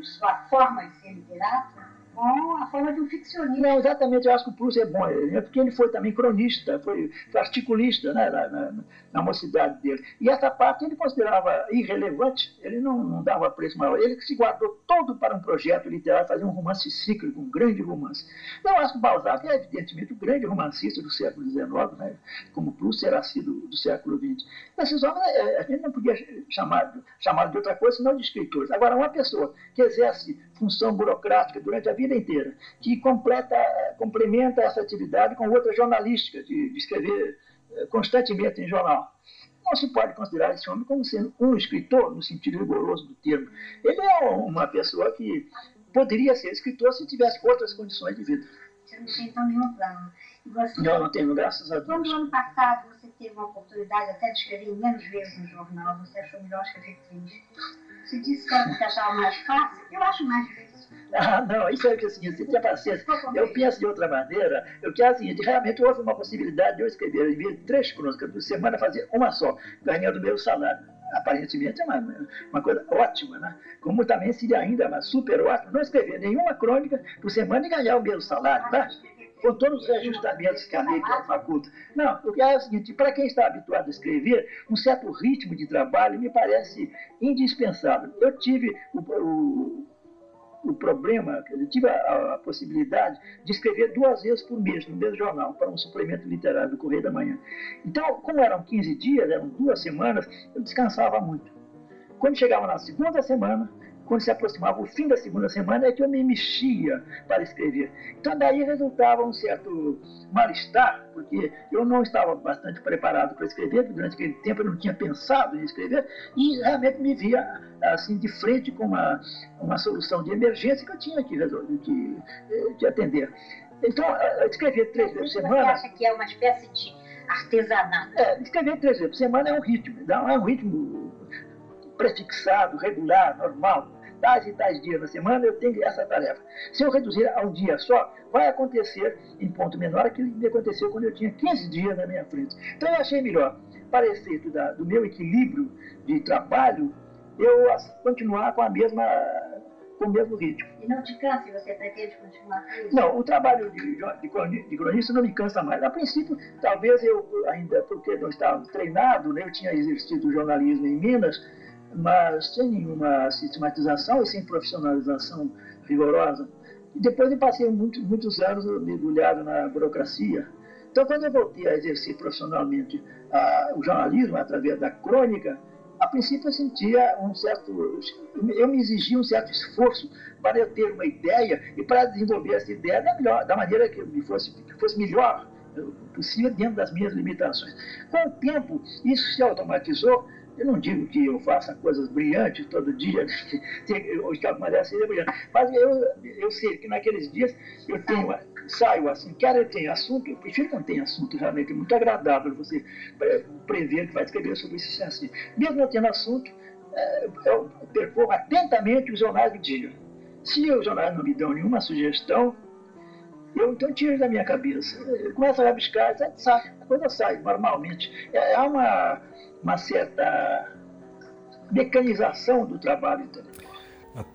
sua forma de ser literato com a forma de um ficcionista. Não, exatamente, eu acho que o Proust é bom, é porque ele foi também cronista, foi, foi articulista né, na, na, na, mocidade dele. E essa parte ele considerava irrelevante, ele não, não dava preço maior. Ele se guardou todo para um projeto literário, fazer um romance cíclico, um grande romance. Eu acho que Balzac é, evidentemente, o grande romancista do século XIX, né, como Proust será sido do século XX. Esses homens, é, a gente não podia chamar, chamar de outra coisa senão de escritores. Agora, uma pessoa que exerce função burocrática durante a vida inteira, que completa, complementa essa atividade com outra jornalística, de, de escrever eh, constantemente em jornal. Não se pode considerar esse homem como sendo um escritor, no sentido rigoroso do termo. Ele é uma pessoa que poderia ser escritor se tivesse outras condições de vida. Você não tem então nenhum plano. Você, não, não tenho, graças a Deus. Quando no ano passado você teve uma oportunidade até de escrever menos vezes no jornal, você achou melhor escrever três. Você disse que achava mais fácil, eu acho mais difícil. Ah, não, isso é o seguinte, você tenha paciência. Eu penso de outra maneira, eu quero o seguinte, realmente houve uma possibilidade de eu escrever, de três crônicas por semana, fazer uma só, ganhando meu salário. aparentemente é uma, uma coisa ótima, né? como também seria ainda uma super ótima não escrever nenhuma crônica por semana e ganhar o mesmo salário, né? com todos os ajustamentos que a lei faculta. Não, o que é o seguinte, para quem está habituado a escrever, um certo ritmo de trabalho me parece indispensável. Eu tive o, o o problema, eu tive a, a, possibilidade de escrever duas vezes por mês no mesmo jornal, para um suplemento literário do Correio da Manhã. Então, como eram 15 dias, eram duas semanas, eu descansava muito. Quando chegava na segunda semana, quando se aproximava o fim da segunda semana, é que eu me mexia para escrever. Então, daí resultava um certo mal-estar, porque eu não estava bastante preparado para escrever, durante aquele tempo eu não tinha pensado em escrever, e realmente me via assim de frente com uma, uma solução de emergência que eu tinha que, resolver, que, que atender. Então, escrever três vezes por semana. Você acha que é uma espécie de artesanato? É, escrever três vezes por semana é um ritmo, é um ritmo prefixado, regular, normal tais e tais dias na semana eu tenho essa tarefa. Se eu reduzir a um dia só, vai acontecer em ponto menor aquilo que aconteceu quando eu tinha 15 dias na minha frente. Então eu achei melhor, para efeito da, do meu equilíbrio de trabalho, eu continuar com a mesma com o mesmo ritmo. E não te cansa? Você pretende continuar com isso? Não, o trabalho de, de, de cronista não me cansa mais. A princípio, talvez eu ainda, porque não estava treinado, né, eu tinha exercido jornalismo em Minas, mas sem nenhuma sistematização e sem profissionalização rigorosa. E depois eu passei muito, muitos anos mergulhado na burocracia. Então, quando eu voltei a exercer profissionalmente a, o jornalismo através da crônica, a princípio eu sentia um certo. Eu me exigia um certo esforço para eu ter uma ideia e para desenvolver essa ideia da, melhor, da maneira que, me fosse, que fosse melhor possível dentro das minhas limitações. Com o tempo, isso se automatizou eu não digo que eu faça coisas brilhantes todo dia, hoje que aparece seja brilhante, mas eu, eu sei que naqueles dias eu tenho, saio assim, quer eu tenha assunto, eu prefiro que não tenha assunto, realmente é muito agradável você prever que vai escrever sobre isso assim. Mesmo não tendo assunto, é, eu percorro atentamente os jornais do dia. Se os jornais não me dão nenhuma sugestão, eu então tiro da minha cabeça. Eu começo a rabiscar, sai, a coisa sai normalmente. É, é uma uma certa mecanização do trabalho intelectual.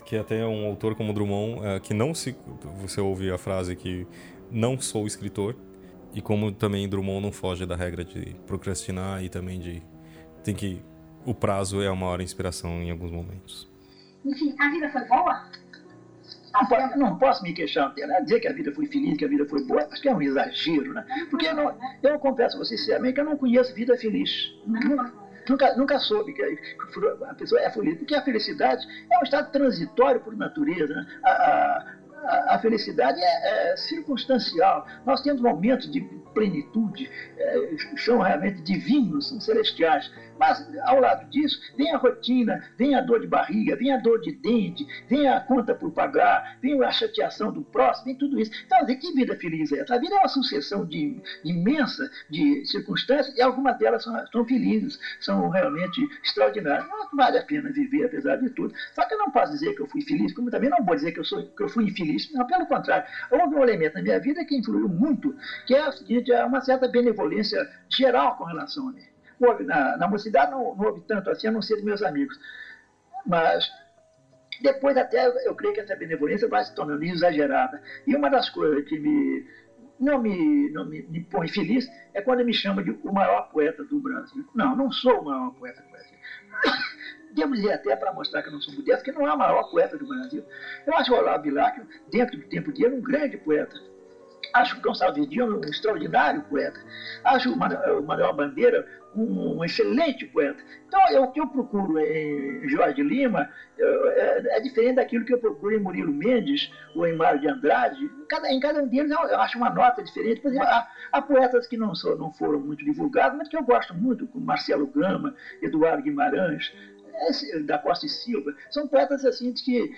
Que até um autor como Drummond, é, que não se. Você ouve a frase que não sou escritor, e como também Drummond não foge da regra de procrastinar e também de. tem que. o prazo é a maior inspiração em alguns momentos. Enfim, a vida foi boa? Não, não posso me queixar, né? dizer que a vida foi feliz, que a vida foi boa, acho que é um exagero, né? Porque eu, não, eu confesso a você sinceramente que eu não conheço vida feliz. Nunca, nunca soube que a pessoa é feliz, porque a felicidade é um estado transitório por natureza. Né? A, a, a, felicidade é, é, circunstancial. Nós temos momentos de plenitude, é, são realmente divinos, são celestiais. Mas, ao lado disso, vem a rotina, vem a dor de barriga, vem a dor de dente, vem a conta por pagar, vem a chateação do próximo, vem tudo isso. Então, dizer, que vida feliz é essa? A vida é uma sucessão de, imensa de circunstâncias e algumas delas são, são felizes, são realmente extraordinárias. Não vale a pena viver, apesar de tudo. Só que eu não posso dizer que eu fui feliz, como também não vou dizer que eu, sou, que eu fui infeliz. Não, pelo contrário. Houve um elemento na minha vida que influiu muito, que é seguinte, é uma certa benevolência geral com relação a mim houve, na, na mocidade não, não houve tanto assim, a não ser dos meus amigos. Mas depois até eu creio que essa benevolência vai se tornando exagerada. E uma das coisas que me não me, não me, me põe feliz é quando me chama de o maior poeta do Brasil. Não, não sou o maior poeta do Brasil. Devo dizer até para mostrar que eu não sou modesto, que não é o maior poeta do Brasil. Eu acho o Olavo Bilac, dentro do tempo dele, um grande poeta. Acho o Gonçalves Dias um extraordinário poeta. Acho o Manuel Bandeira um, excelente poeta. Então, eu, o que eu procuro em Jorge Lima é, é, diferente daquilo que eu procuro em Murilo Mendes ou em Mário de Andrade. Em cada, em cada um deles eu, eu acho uma nota diferente. Por exemplo, há, há poetas que não, são, não foram muito divulgados, mas que eu gosto muito, como Marcelo Gama, Eduardo Guimarães, da Costa e Silva, são poetas assim que,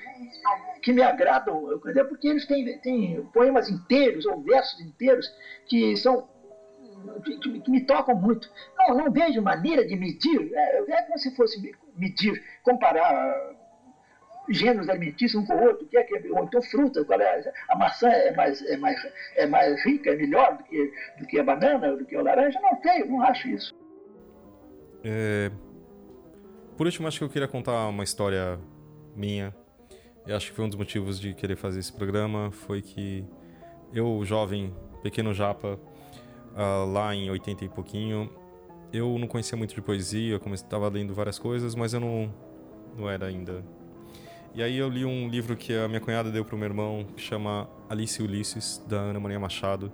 que me agradam, porque eles têm, têm poemas inteiros ou versos inteiros que são que, que, me tocam muito. Não, não vejo maneira de medir, é, é como se fosse medir, comparar gêneros alimentícios um com o outro, que é que, ou então fruta, qual é, a maçã é mais, é, mais, é mais rica, é melhor do que, do que a banana, do que a laranja, não tenho, não acho isso. É, por último, acho que eu queria contar uma história minha. E acho que foi um dos motivos de querer fazer esse programa. Foi que eu, jovem, pequeno japa, uh, lá em 80 e pouquinho, eu não conhecia muito de poesia, eu estava lendo várias coisas, mas eu não, não era ainda. E aí eu li um livro que a minha cunhada deu para o meu irmão, que chama Alice Ulisses, da Ana Maria Machado.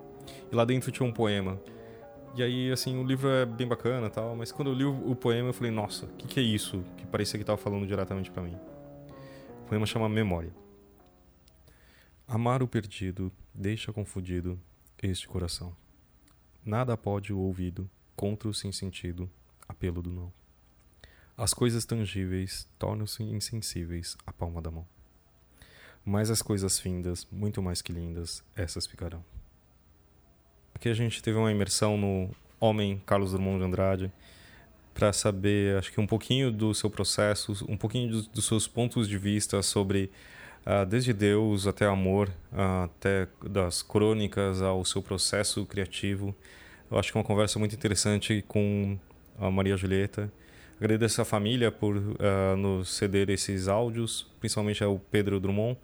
E lá dentro tinha um poema. E aí, assim, o livro é bem bacana tal, mas quando eu li o, o poema eu falei, nossa, o que, que é isso? Que parecia que estava falando diretamente para mim. O poema chama Memória. Amar o perdido deixa confundido este coração. Nada pode o ouvido contra o sem sentido apelo do não. As coisas tangíveis tornam-se insensíveis à palma da mão. Mas as coisas findas, muito mais que lindas, essas ficarão. Aqui a gente teve uma imersão no homem Carlos Drummond de Andrade para saber, acho que um pouquinho do seu processo, um pouquinho dos, dos seus pontos de vista sobre uh, desde Deus até amor, uh, até das crônicas ao seu processo criativo. Eu acho que é uma conversa muito interessante com a Maria Julieta. Agradeço a família por uh, nos ceder esses áudios, principalmente ao Pedro Drummond.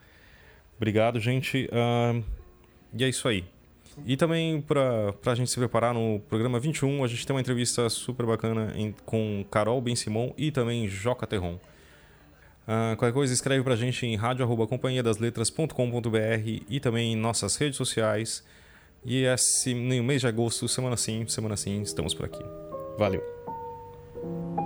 Obrigado, gente. E é isso aí. E também para a gente se preparar no programa 21, a gente tem uma entrevista super bacana em, com Carol Ben Simon e também Joca Terron. Uh, qualquer coisa, escreve para a gente em radio.companhiadasletras.com.br e também em nossas redes sociais. E esse, no mês de agosto, semana sim, semana sim, estamos por aqui. Valeu!